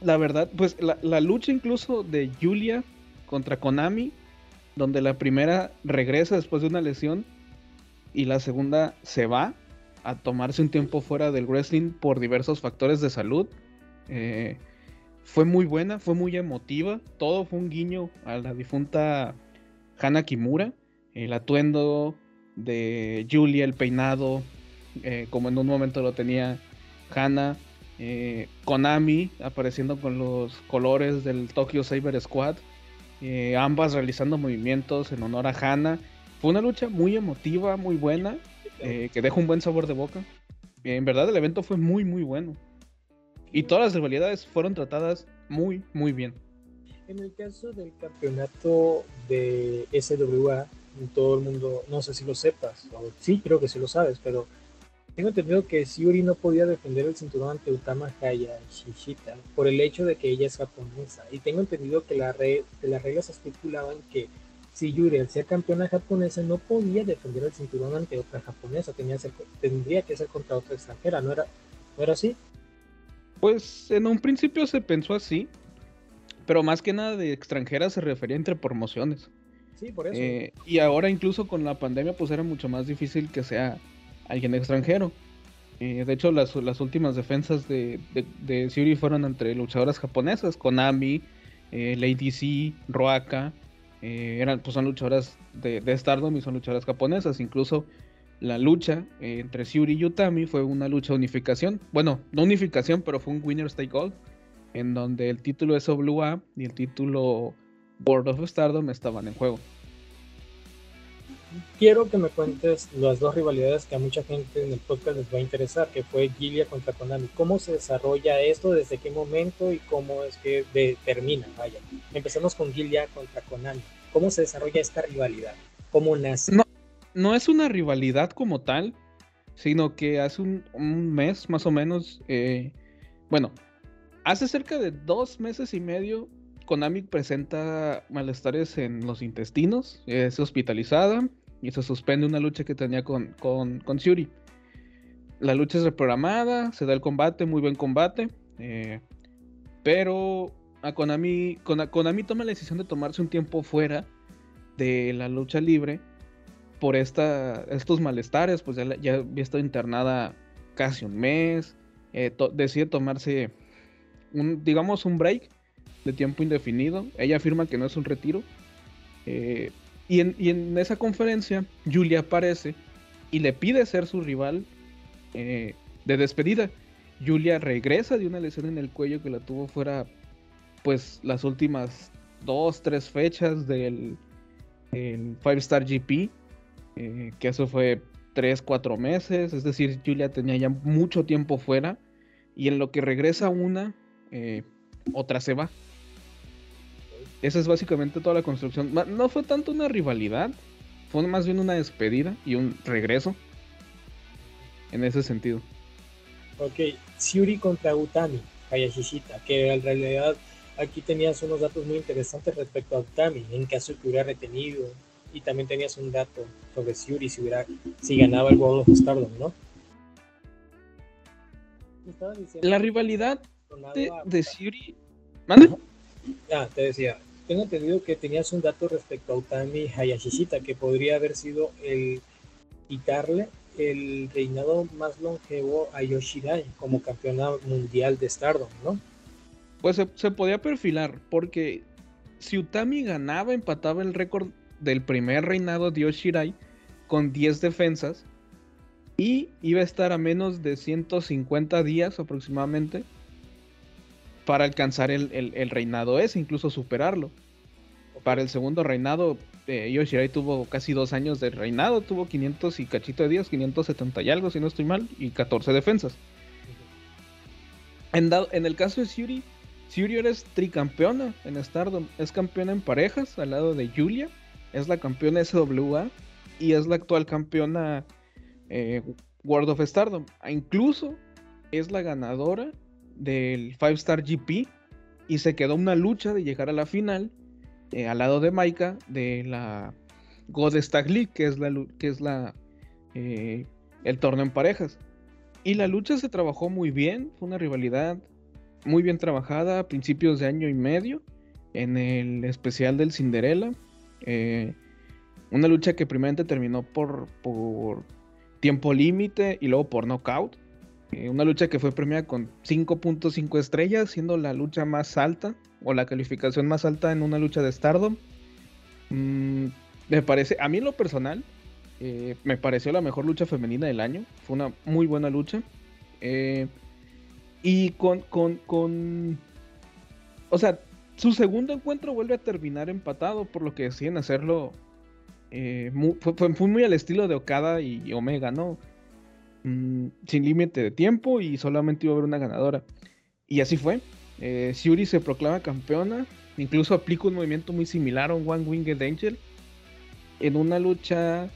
La verdad, pues la, la lucha incluso de Julia contra Konami, donde la primera regresa después de una lesión y la segunda se va a tomarse un tiempo fuera del wrestling por diversos factores de salud. Eh, fue muy buena, fue muy emotiva, todo fue un guiño a la difunta Hana Kimura, el atuendo, de Julia, el peinado, eh, como en un momento lo tenía Hana, eh, Konami apareciendo con los colores del Tokyo Saber Squad, eh, ambas realizando movimientos en honor a Hana. Fue una lucha muy emotiva, muy buena, que deja un buen sabor de boca. En verdad el evento fue muy, muy bueno. Y todas las rivalidades fueron tratadas muy, muy bien. En el caso del campeonato de SWA, todo el mundo, no sé si lo sepas, o sí creo que sí lo sabes, pero tengo entendido que Siuri no podía defender el cinturón ante Utama Hayashishita por el hecho de que ella es japonesa. Y tengo entendido que, la re- que las reglas estipulaban que si Yuri, al ser campeona japonesa, no podía defender el cinturón ante otra japonesa, tenía ser- tendría que ser contra otra extranjera, ¿no era, ¿no era así? Pues en un principio se pensó así, pero más que nada de extranjeras se refería entre promociones. Sí, por eso. Eh, y ahora incluso con la pandemia pues era mucho más difícil que sea alguien extranjero. Eh, de hecho las, las últimas defensas de, de, de Syuri fueron entre luchadoras japonesas, Konami, eh, Lady C, Roaka, eran, pues son luchadoras de, de Stardom y son luchadoras japonesas. Incluso la lucha eh, entre Syuri y Utami fue una lucha de unificación. Bueno, no unificación, pero fue un Winner's Take All, en donde el título SWA y el título World of Stardom estaban en juego. Quiero que me cuentes las dos rivalidades que a mucha gente en el podcast les va a interesar, que fue Gilia contra Konami. ¿Cómo se desarrolla esto? ¿Desde qué momento? ¿Y cómo es que de- termina? Vaya. Empezamos con Gilia contra Konami. ¿Cómo se desarrolla esta rivalidad? ¿Cómo nace? No. No es una rivalidad como tal, sino que hace un, mes más o menos, eh, bueno, hace cerca de dos meses y medio, Konami presenta malestares en los intestinos, es hospitalizada y se suspende una lucha que tenía con, con, con Syuri. La lucha es reprogramada, se da el combate, muy buen combate, eh, pero a Konami, Kona- Konami toma la decisión de tomarse un tiempo fuera de la lucha libre por esta, estos malestares, pues ya, ya había estado internada casi un mes, eh, decide tomarse un, digamos, un break de tiempo indefinido. Ella afirma que no es un retiro. eh, y, en, y en esa conferencia, Julia aparece y le pide ser su rival eh, de despedida. Julia regresa de una lesión en el cuello que la tuvo fuera, pues, las últimas dos, tres fechas del el Five Star GP eh, que eso fue 3, 4 meses, es decir, Julia tenía ya mucho tiempo fuera y en lo que regresa una, eh, otra se va. Esa es básicamente toda la construcción. No fue tanto una rivalidad, fue más bien una despedida y un regreso. En ese sentido. Ok, Syuri contra Utami Hayashishita, que en realidad aquí tenías unos datos muy interesantes respecto a Utami, en caso de que hubiera retenido, y también tenías un dato sobre Syuri si, hubiera, si ganaba el World of Stardom, ¿no? Diciendo La rivalidad de, a- de Syuri. ¿Mande? Ah, te decía, tengo entendido que tenías un dato respecto a Utami Hayashishita, que podría haber sido el quitarle el reinado más longevo a Yoshirai como campeona mundial de Stardom, ¿no? Pues se, se podía perfilar, porque si Utami ganaba, empataba el récord del primer reinado de Yoshirai con 10 defensas y iba a estar a menos de 150 días aproximadamente para alcanzar el, el- reinado ese, incluso superarlo. Para el segundo reinado, eh, Yoshirai tuvo casi dos años de reinado, tuvo 500 y cachito de días, 570 y algo, si no estoy mal, y 14 defensas. En, en el caso de Syuri, Syuri eres tricampeona en Stardom. Es campeona en parejas al lado de Julia. Es la campeona SWA. Y es la actual campeona eh, World of Stardom. Ah, Incluso es la ganadora del 5 Star GP. Y se quedó una lucha de llegar a la final. eh, al lado de Maika. De la God Stag League. Que es la, que es la eh, el torneo en parejas. Y la lucha se trabajó muy bien. Fue una rivalidad muy bien trabajada a principios de año y medio en el especial del Cinderella. Eh, una lucha que primeramente terminó por, por tiempo límite y luego por knockout. Eh, una lucha que fue premiada con 5.5 estrellas, siendo la lucha más alta o la calificación más alta en una lucha de Stardom. Mm, me parece, a mí en lo personal, Eh, me pareció la mejor lucha femenina del año. Fue una muy buena lucha. Y con, con, con. O sea, su segundo encuentro vuelve a terminar empatado, por lo que deciden hacerlo. eh, fue, muy al estilo de Okada y Omega, ¿no? Mm, sin límite de tiempo y solamente iba a haber una ganadora. Y así fue. Eh, Shuri se proclama campeona. Incluso aplica un movimiento muy similar a un One Winged Angel. En una lucha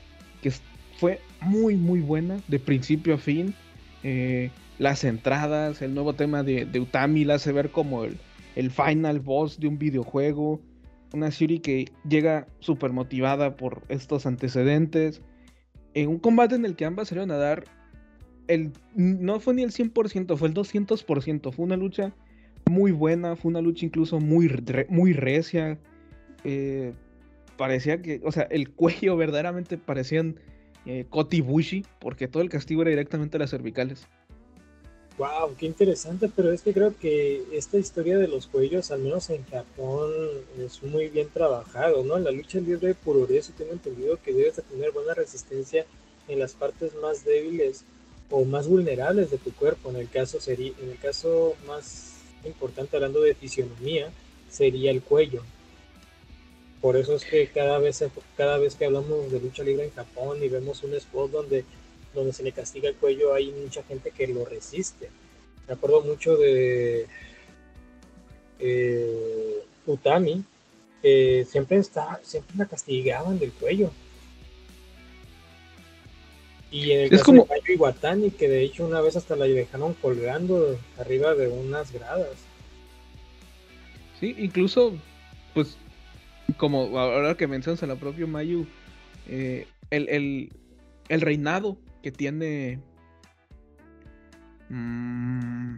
que fue muy, muy buena, de principio a fin. Eh, las entradas, el nuevo tema de, de Utami la hace ver como el, el final boss de un videojuego. Una Shuri que llega súper motivada por estos antecedentes. En un combate en el que ambas salieron a dar el, no fue ni el 100%, fue el 200%. Fue una lucha muy buena, fue una lucha incluso muy, muy recia. eh, parecía que, o sea, el cuello verdaderamente parecían eh, Kota Ibushi, porque todo el castigo era directamente a las cervicales. Wow, qué interesante, pero es que creo que esta historia de los cuellos, al menos en Japón, es muy bien trabajado, ¿no? La lucha libre por eso tengo entendido que debes de tener buena resistencia en las partes más débiles o más vulnerables de tu cuerpo. En el caso sería, en el caso más importante hablando de fisionomía, sería el cuello. Por eso es que cada vez, cada vez que hablamos de lucha libre en Japón y vemos un spot donde donde se le castiga el cuello, hay mucha gente que lo resiste. Me acuerdo mucho de eh, Utami, que siempre está, siempre la castigaban del cuello. Y en el Es caso como- de Mayu Iwatani, que de hecho una vez hasta la dejaron colgando arriba de unas gradas. Sí, incluso, pues, como ahora que mencionas a la propia Mayu, eh, el, el- el reinado que tiene mm.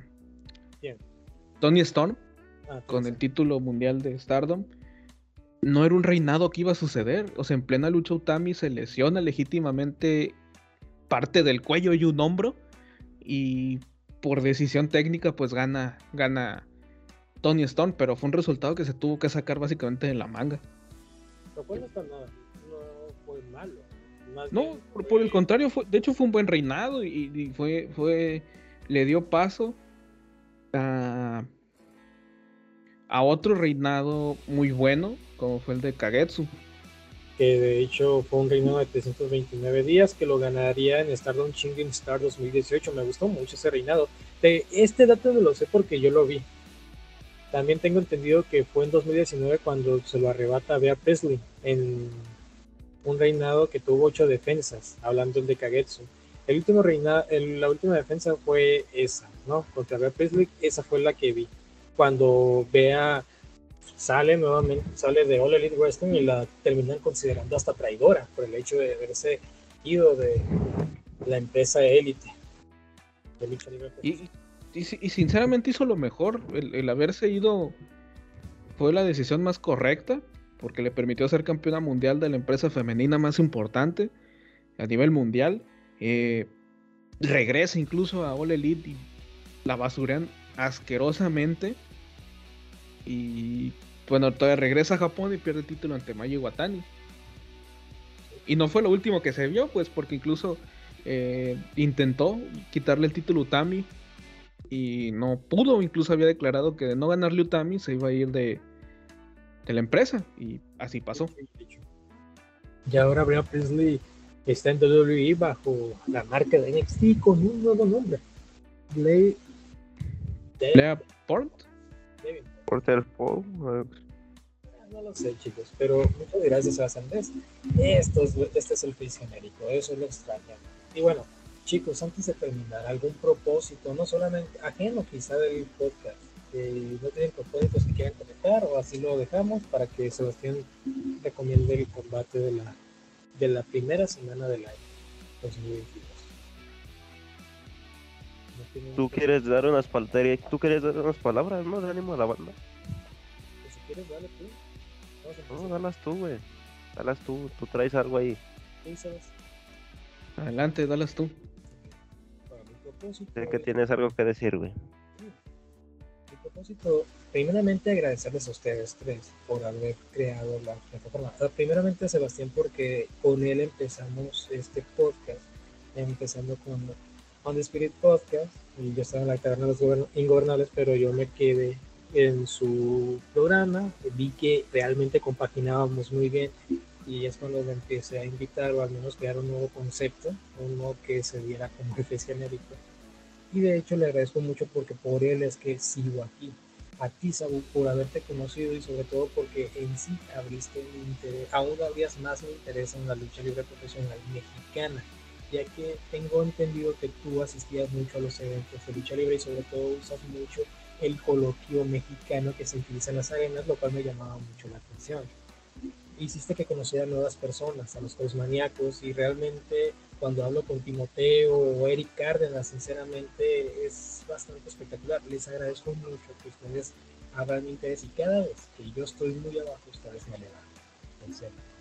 Tony Storm Ah, con el título mundial de Stardom, no era un reinado que iba a suceder. O sea, en plena lucha Utami se lesiona legítimamente parte del cuello y un hombro. Y por decisión técnica, pues gana, gana Tony Storm. Pero fue un resultado que se tuvo que sacar básicamente de la manga. lo cual no está nada, no fue malo. Más No, bien por, el contrario, fue, de hecho fue un buen reinado y, y fue, fue, le dio paso a, a otro reinado muy bueno, como fue el de Kagetsu. que de hecho fue un reinado de 329 días que lo ganaría en Stardom Chinging Star 2018. Me gustó mucho ese reinado. De este dato no lo sé porque yo lo vi. También tengo entendido que fue en 2019 cuando se lo arrebata a Bea Presley en un reinado que tuvo ocho defensas, hablando de Kagetsu. El último reinado, la última defensa fue esa, ¿no? Contra Bea Presley, esa fue la que vi. Cuando Bea sale nuevamente, sale de All Elite Wrestling y la terminan considerando hasta traidora por el hecho de haberse ido de la empresa élite. Y, y, y sinceramente hizo lo mejor. El, el haberse ido fue la decisión más correcta, porque le permitió ser campeona mundial de la empresa femenina más importante a nivel mundial. Eh, regresa incluso a All Elite y la basurean asquerosamente. Y bueno, todavía regresa a Japón y pierde el título ante Mayu Iwatani. Y no fue lo último que se vio, pues, porque incluso eh, intentó quitarle el título Utami y no pudo. Incluso había declarado que de no ganarle Utami se iba a ir de, de la empresa. Y así pasó. Y ahora Brea Presley está en WWE bajo la marca de NXT con un nuevo nombre. Blade Lea Port. Porter Paul, eh, No lo sé, chicos, pero muchas gracias a Sandés. Esto es, este es el face genérico, eso es lo extraño. Y bueno, chicos, antes de terminar, algún propósito, no solamente ajeno quizá del podcast, que no tienen propósitos que quieran comentar o así lo dejamos para que Sebastián recomiende el combate de la, de la primera semana del año 2022. No tienen- tú quieres dar unas tú quieres dar unas palabras, ¿no? De ánimo a la banda. pues, Si quieres, dale tú. No, dalas tú, güey. Dalas tú, tú traes algo ahí. ¿Qué sabes? Adelante, dalas tú. Para mi propósito, Sé que tienes algo que decir, güey. Primeramente agradecerles a ustedes tres por haber creado la plataforma. Ah, Primeramente a Sebastián porque con él empezamos este podcast, empezando con On the Spirit Podcast, y yo estaba en la taberna de los Gobern- ingobernables, pero yo me quedé en su programa, vi que realmente compaginábamos muy bien y es cuando me empecé a invitar o al menos crear un nuevo concepto, uno que se viera como jefe genérico. Y de hecho le agradezco mucho porque por él es que sigo aquí. A ti, Saúl, por haberte conocido y sobre todo porque en sí abriste mi interés, aún abrías más mi interés en la lucha libre profesional mexicana, ya que tengo entendido que tú asistías mucho a los eventos de lucha libre y sobre todo usas mucho el coloquio mexicano que se utiliza en las arenas, lo cual me llamaba mucho la atención. Hiciste que conociera nuevas personas, a los maníacos y realmente cuando hablo con Timoteo o Eric Cárdenas, sinceramente es bastante espectacular. Les agradezco mucho que ustedes abran interés y cada vez que yo estoy muy abajo, ustedes me elevan.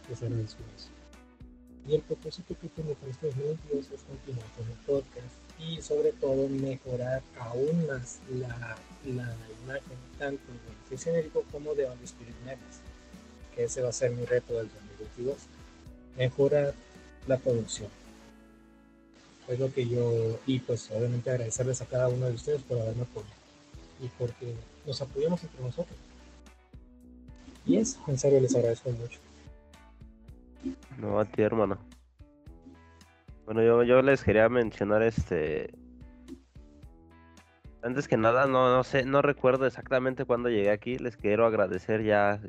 Les agradezco eso. Y el propósito que tengo para este 2022 es continuar con el podcast y sobre todo mejorar aún más la, la imagen tanto de Face Genérico como de the Spirit que ese va a ser mi reto del 2022. Mejorar la producción. Es lo que yo, y pues obviamente agradecerles a cada uno de ustedes por haberme apoyado y porque nos apoyamos entre nosotros. Y eso, en serio les agradezco mucho. No, a ti, hermano. Bueno, yo, yo les quería mencionar este. Antes que nada, no, no sé, no recuerdo exactamente cuándo llegué aquí. Les quiero agradecer ya.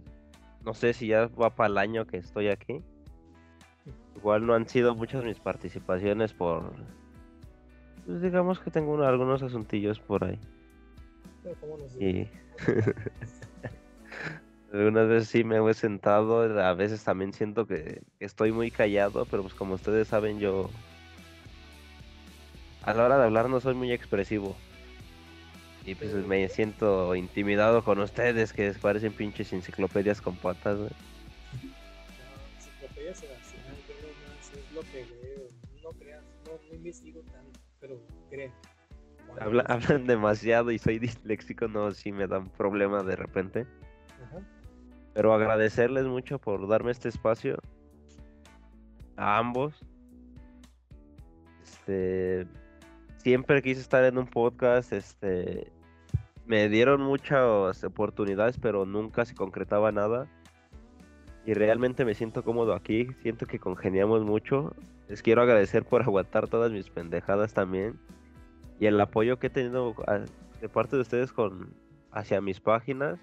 No sé si ya va para el año que estoy aquí. Igual no han sido muchas mis participaciones por. Pues digamos que tengo uno- algunos asuntillos por ahí. ¿cómo nos Y. (laughs) Algunas veces sí me he sentado, a veces también siento que estoy muy callado, pero pues como ustedes saben yo a la hora de hablar no soy muy expresivo. Y pues me siento intimidado con ustedes que parecen pinches enciclopedias con patas. güey. Investigo tanto, pero creo. Habla- hablan demasiado y soy disléxico, no, sí me dan problema de repente. Ajá. Pero agradecerles mucho por darme este espacio. A ambos. Este. Siempre quise estar en un podcast. Este. Me dieron muchas oportunidades, pero nunca se concretaba nada. Y realmente me siento cómodo aquí. Siento que congeniamos mucho. Les quiero agradecer por (laughs) aguantar todas mis pendejadas también. Y el apoyo que he tenido a- de parte de ustedes con hacia mis páginas.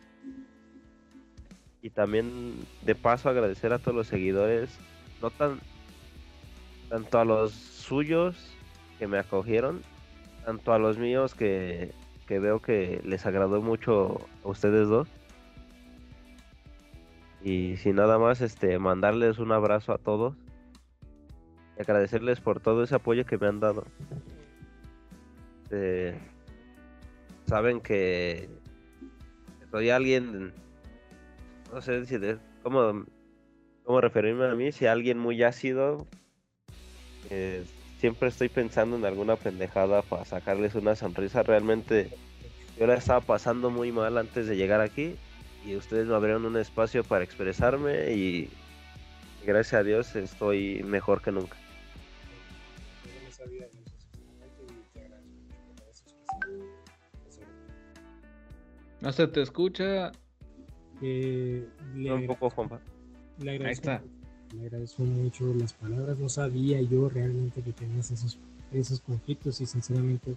Y también de paso agradecer a todos los seguidores, no tan tanto a los suyos que me acogieron, tanto a los míos que, que veo que les agradó mucho a ustedes dos. Y sin nada más, este mandarles un abrazo a todos y agradecerles por todo ese apoyo que me han dado. Este, saben que soy alguien no sé si de, cómo, cómo referirme a mí, si alguien muy ácido, eh, siempre estoy pensando en alguna pendejada para sacarles una sonrisa. Realmente yo la estaba pasando muy mal antes de llegar aquí y ustedes me abrieron un espacio para expresarme y gracias a Dios estoy mejor que nunca. No se te escucha. Eh, le, Un poco, Juanpa. le agradezco, está. le agradezco mucho las palabras. No sabía yo realmente que tenías esos, esos conflictos y sinceramente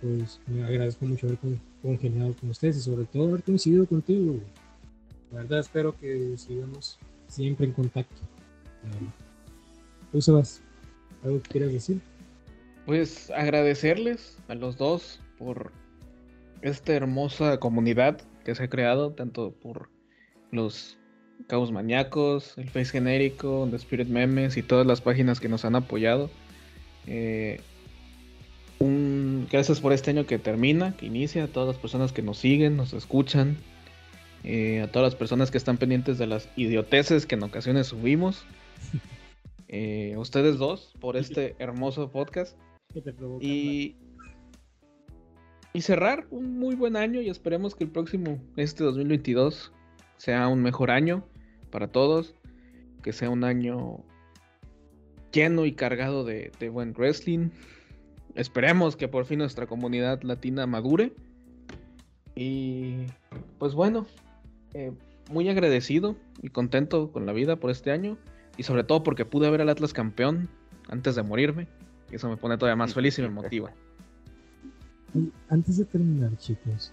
pues me agradezco mucho haber con- congeniado con ustedes y sobre todo haber coincidido contigo. güey. La verdad espero que sigamos siempre en contacto. ¿Tú, Sebas? ¿Algo que quieras decir? Pues agradecerles a los dos por esta hermosa comunidad que se ha creado, tanto por los Caos Maníacos, el Face Genérico, The Spirit Memes y todas las páginas que nos han apoyado. Eh, un, gracias por este año que termina, que inicia, a todas las personas que nos siguen, nos escuchan, eh, a todas las personas que están pendientes de las idioteces que en ocasiones subimos. (laughs) Eh, a ustedes dos por este hermoso podcast. ¿Qué te? Y y cerrar un muy buen año y esperemos que el próximo, este 2022, sea un mejor año para todos, que sea un año lleno y cargado de, buen wrestling. Esperemos que por fin nuestra comunidad latina madure. Y pues bueno, eh, muy agradecido y contento con la vida por este año. Y sobre todo porque pude ver al Atlas campeón antes de morirme. Eso me pone todavía más feliz y me motiva. Y Antes de terminar, chicos,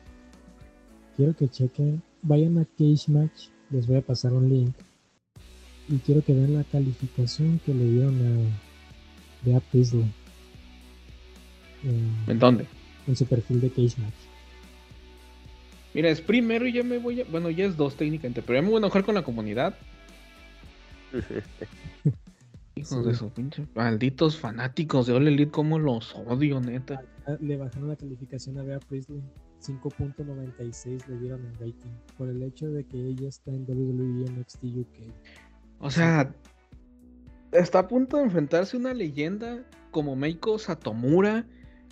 quiero que chequen, vayan a Cage Match, les voy a pasar un link. Y quiero que vean la calificación que le dieron a Bea Priestley en, ¿En dónde? en su perfil de Cage Match. Mira, es primero y ya me voy a. Bueno, ya es dos técnicamente, pero ya me voy a enojar con la comunidad. (laughs) Hijos Sí. de su pinche. Malditos fanáticos de All Elite, cómo los odio, neta. Ah, Le bajaron la calificación a Bea Priestley. 5.96 le dieron en rating por el hecho de que ella está en WWE NXT UK. O sea, está a punto de enfrentarse a una leyenda como Meiko Satomura,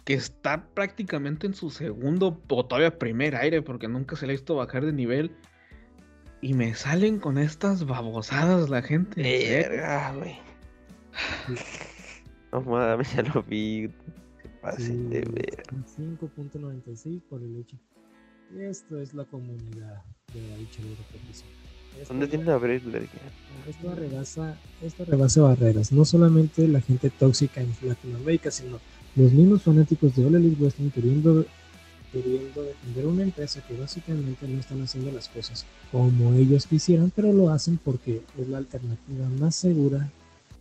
que está prácticamente en su segundo o todavía primer aire, porque nunca se le ha visto bajar de nivel. Y me salen con estas babosadas la gente. ¿en serio? Verga, güey. (laughs) No mames, ya lo vi. Se pasen de ver. 5.96 por el hecho. Y esto es la comunidad de la lucha libre profesional. ¿Dónde tiene a Bresler? Esto rebasa, esto rebasa barreras. No solamente la gente tóxica en Latinoamérica, sino los mismos fanáticos de All Elite Wrestling queriendo, queriendo defender una empresa que básicamente no están haciendo las cosas como ellos quisieran, pero lo hacen porque es la alternativa más segura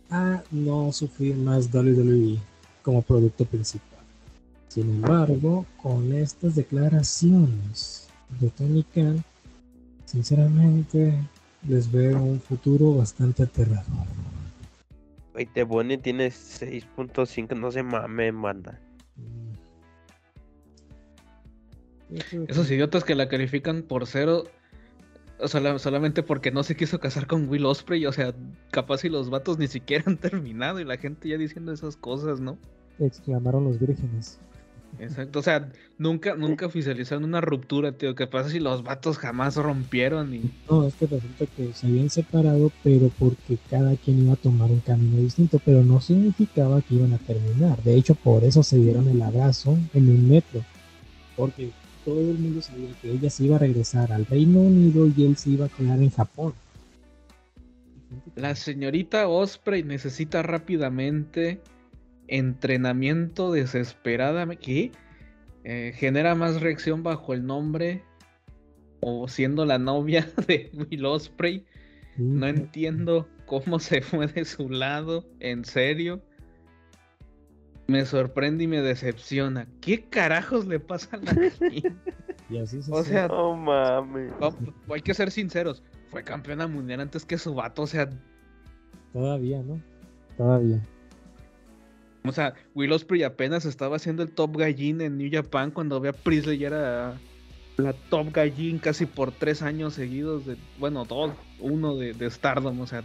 a no sufrir más WWE como producto principal. Sin embargo, con estas declaraciones de Tony Khan, sinceramente les veo un futuro bastante aterrador. Güey, Tebone tiene 6.5, no se. Mm. Esto- Esos idiotas que la califican por cero. Sola- solamente porque no se quiso casar con Will Osprey. O sea, capaz si los vatos ni siquiera han (laughs) terminado. Y la gente ya diciendo esas cosas, ¿no? exclamaron los vírgenes. Exacto. O sea, nunca, nunca oficializaron una ruptura, tío. ¿Qué pasa si los vatos jamás rompieron? Y... No, es que resulta que se habían separado, pero porque cada quien iba a tomar un camino distinto, pero no significaba que iban a terminar. De hecho, por eso se dieron el abrazo en un metro, porque todo el mundo sabía que ella se iba a regresar al Reino Unido y él se iba a quedar en Japón. La señorita Osprey necesita rápidamente entrenamiento desesperadamente. ¿Qué? Eh, genera más reacción bajo el nombre o siendo la novia (laughs) de Will Osprey. Sí, No entiendo cómo se fue de su lado. En serio. Me sorprende y me decepciona. ¿Qué carajos le pasa a la gente? (laughs) y así se O sea, No mames. vamos- hay que ser sinceros. Fue campeona mundial antes que su vato. O sea, todavía, ¿no? Todavía. O sea, Will Ospreay apenas estaba haciendo el top gallín en New Japan cuando Bea Priestley ya era la top gallín casi por tres años seguidos de, bueno, dos, uno de, de Stardom, o sea,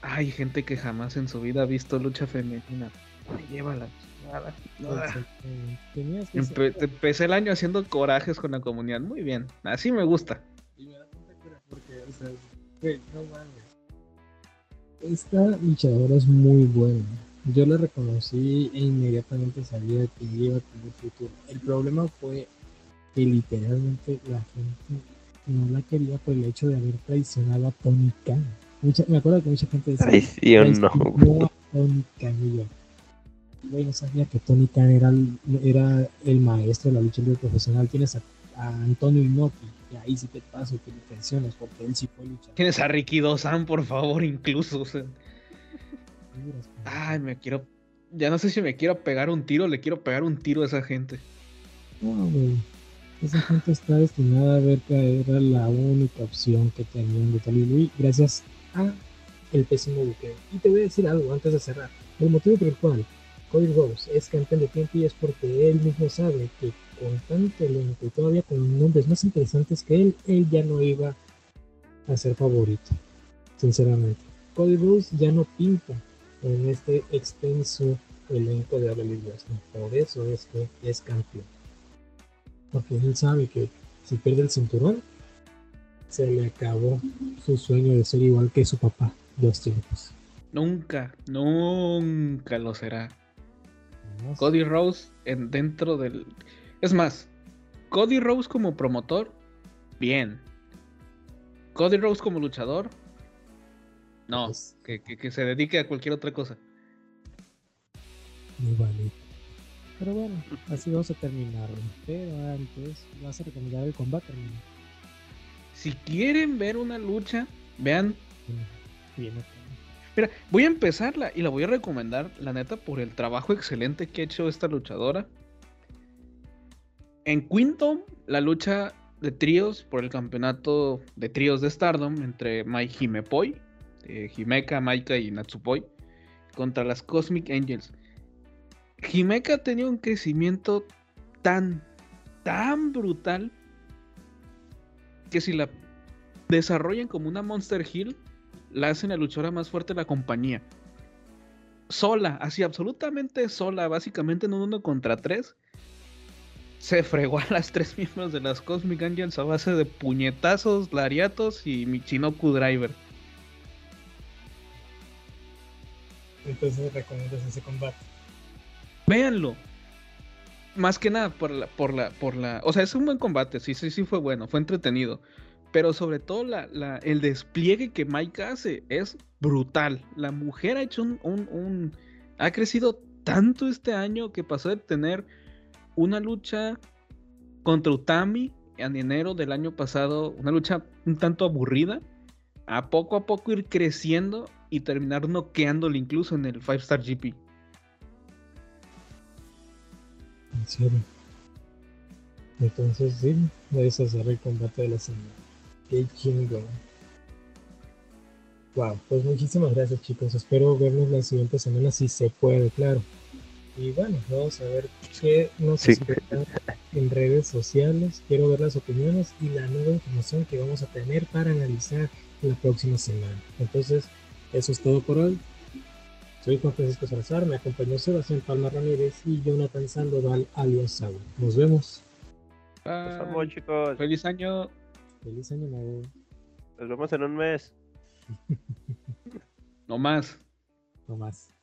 hay gente que jamás en su vida ha visto lucha femenina. Ay, llévala. chingada. Exactamente. Tenías que Empe- ser- empecé el año haciendo corajes con la comunidad, muy bien, así me gusta. Y me da tanta cura porque, o sea, güey, no mames. Esta luchadora es muy buena. Yo la reconocí e inmediatamente sabía que iba a tener futuro. El problema fue que literalmente la gente no la quería por el hecho de haber traicionado a Tony Khan. Mucha- me acuerdo que mucha gente decía, no, traicionó güey. a Tony Khan y yo. Güey, no sabía que Tony Khan era, el- era el maestro de la lucha libre profesional. Tienes a, a Antonio Inoki, y ahí sí te paso que le pensiones, porque él sí fue luchador. Tienes a Ricky Dozan, por favor, incluso. o sea, ay, me quiero. Ya no sé si me quiero pegar un tiro, le quiero pegar un tiro a esa gente. No, güey. Esa gente está destinada a ver que era la única opción que tenían de WWE gracias a el pésimo buqueo. Y te voy a decir algo antes de cerrar. El motivo por el cual Cody Rose es campeón de TNT es porque él mismo sabe que con tanto elenco y todavía con nombres más interesantes que él, él ya no iba a ser favorito. Sinceramente. Cody Rose ya no pinta en este extenso elenco de Wrestling. Por eso es que es campeón. Porque él sabe que si pierde el cinturón, se le acabó su sueño de ser igual que su papá, Dustin Rhodes. Nunca, nunca lo será. Cody Rose en, dentro del... Es más, Cody Rose como promotor, bien. Cody Rose como luchador, no. pues, Que, que- que se dedique a cualquier otra cosa. igualito. Pero bueno, así vamos a terminarlo. Pero antes, vas a recomendar el combate, hermano. Si quieren ver una lucha, vean. Bien, ok. Mira, voy a empezarla y la voy a recomendar, la neta, por el trabajo excelente que ha hecho esta luchadora. En Quinto, la lucha de tríos por el campeonato de tríos de Stardom entre Mai Himepoi, eh, Himeka, Maika y Natsupoi, contra las Cosmic Angels. Himeka ha tenido un crecimiento tan, tan brutal que si la desarrollan como una Monster Hill, la hacen la luchadora más fuerte de la compañía. Sola, así absolutamente sola, básicamente en un uno contra tres. Se fregó a las tres miembros de las Cosmic Angels a base de puñetazos, lariatos y Michinoku Driver. Entonces recomiendas ese combate. Véanlo. Más que nada por la, por la, por la. O sea, es un buen combate, sí, sí, sí fue bueno, fue entretenido. Pero sobre todo el despliegue que Mike hace es brutal. La mujer ha hecho un, ha crecido tanto este año que pasó de tener una lucha contra Utami en enero del año pasado, una lucha un tanto aburrida, a poco a poco ir creciendo y terminar noqueándole incluso en el 5 Star GP. En serio. Entonces, sí, debes hacer el combate de la semana. Qué chingón. Wow, pues muchísimas gracias chicos. Espero vernos la siguiente semana si se puede, claro. Y bueno, vamos a ver qué nos Sí. espera en redes sociales. Quiero ver las opiniones y la nueva información que vamos a tener para analizar la próxima semana. Entonces, eso es todo por hoy. Soy Juan Francisco Salazar, me acompañó Sebastián Palma Ramírez y Jonathan Sandoval alias Saúl. Nos vemos. Nos Bye. vemos, chicos. Feliz año. Feliz año nuevo. Nos vemos en un mes. No más. No más.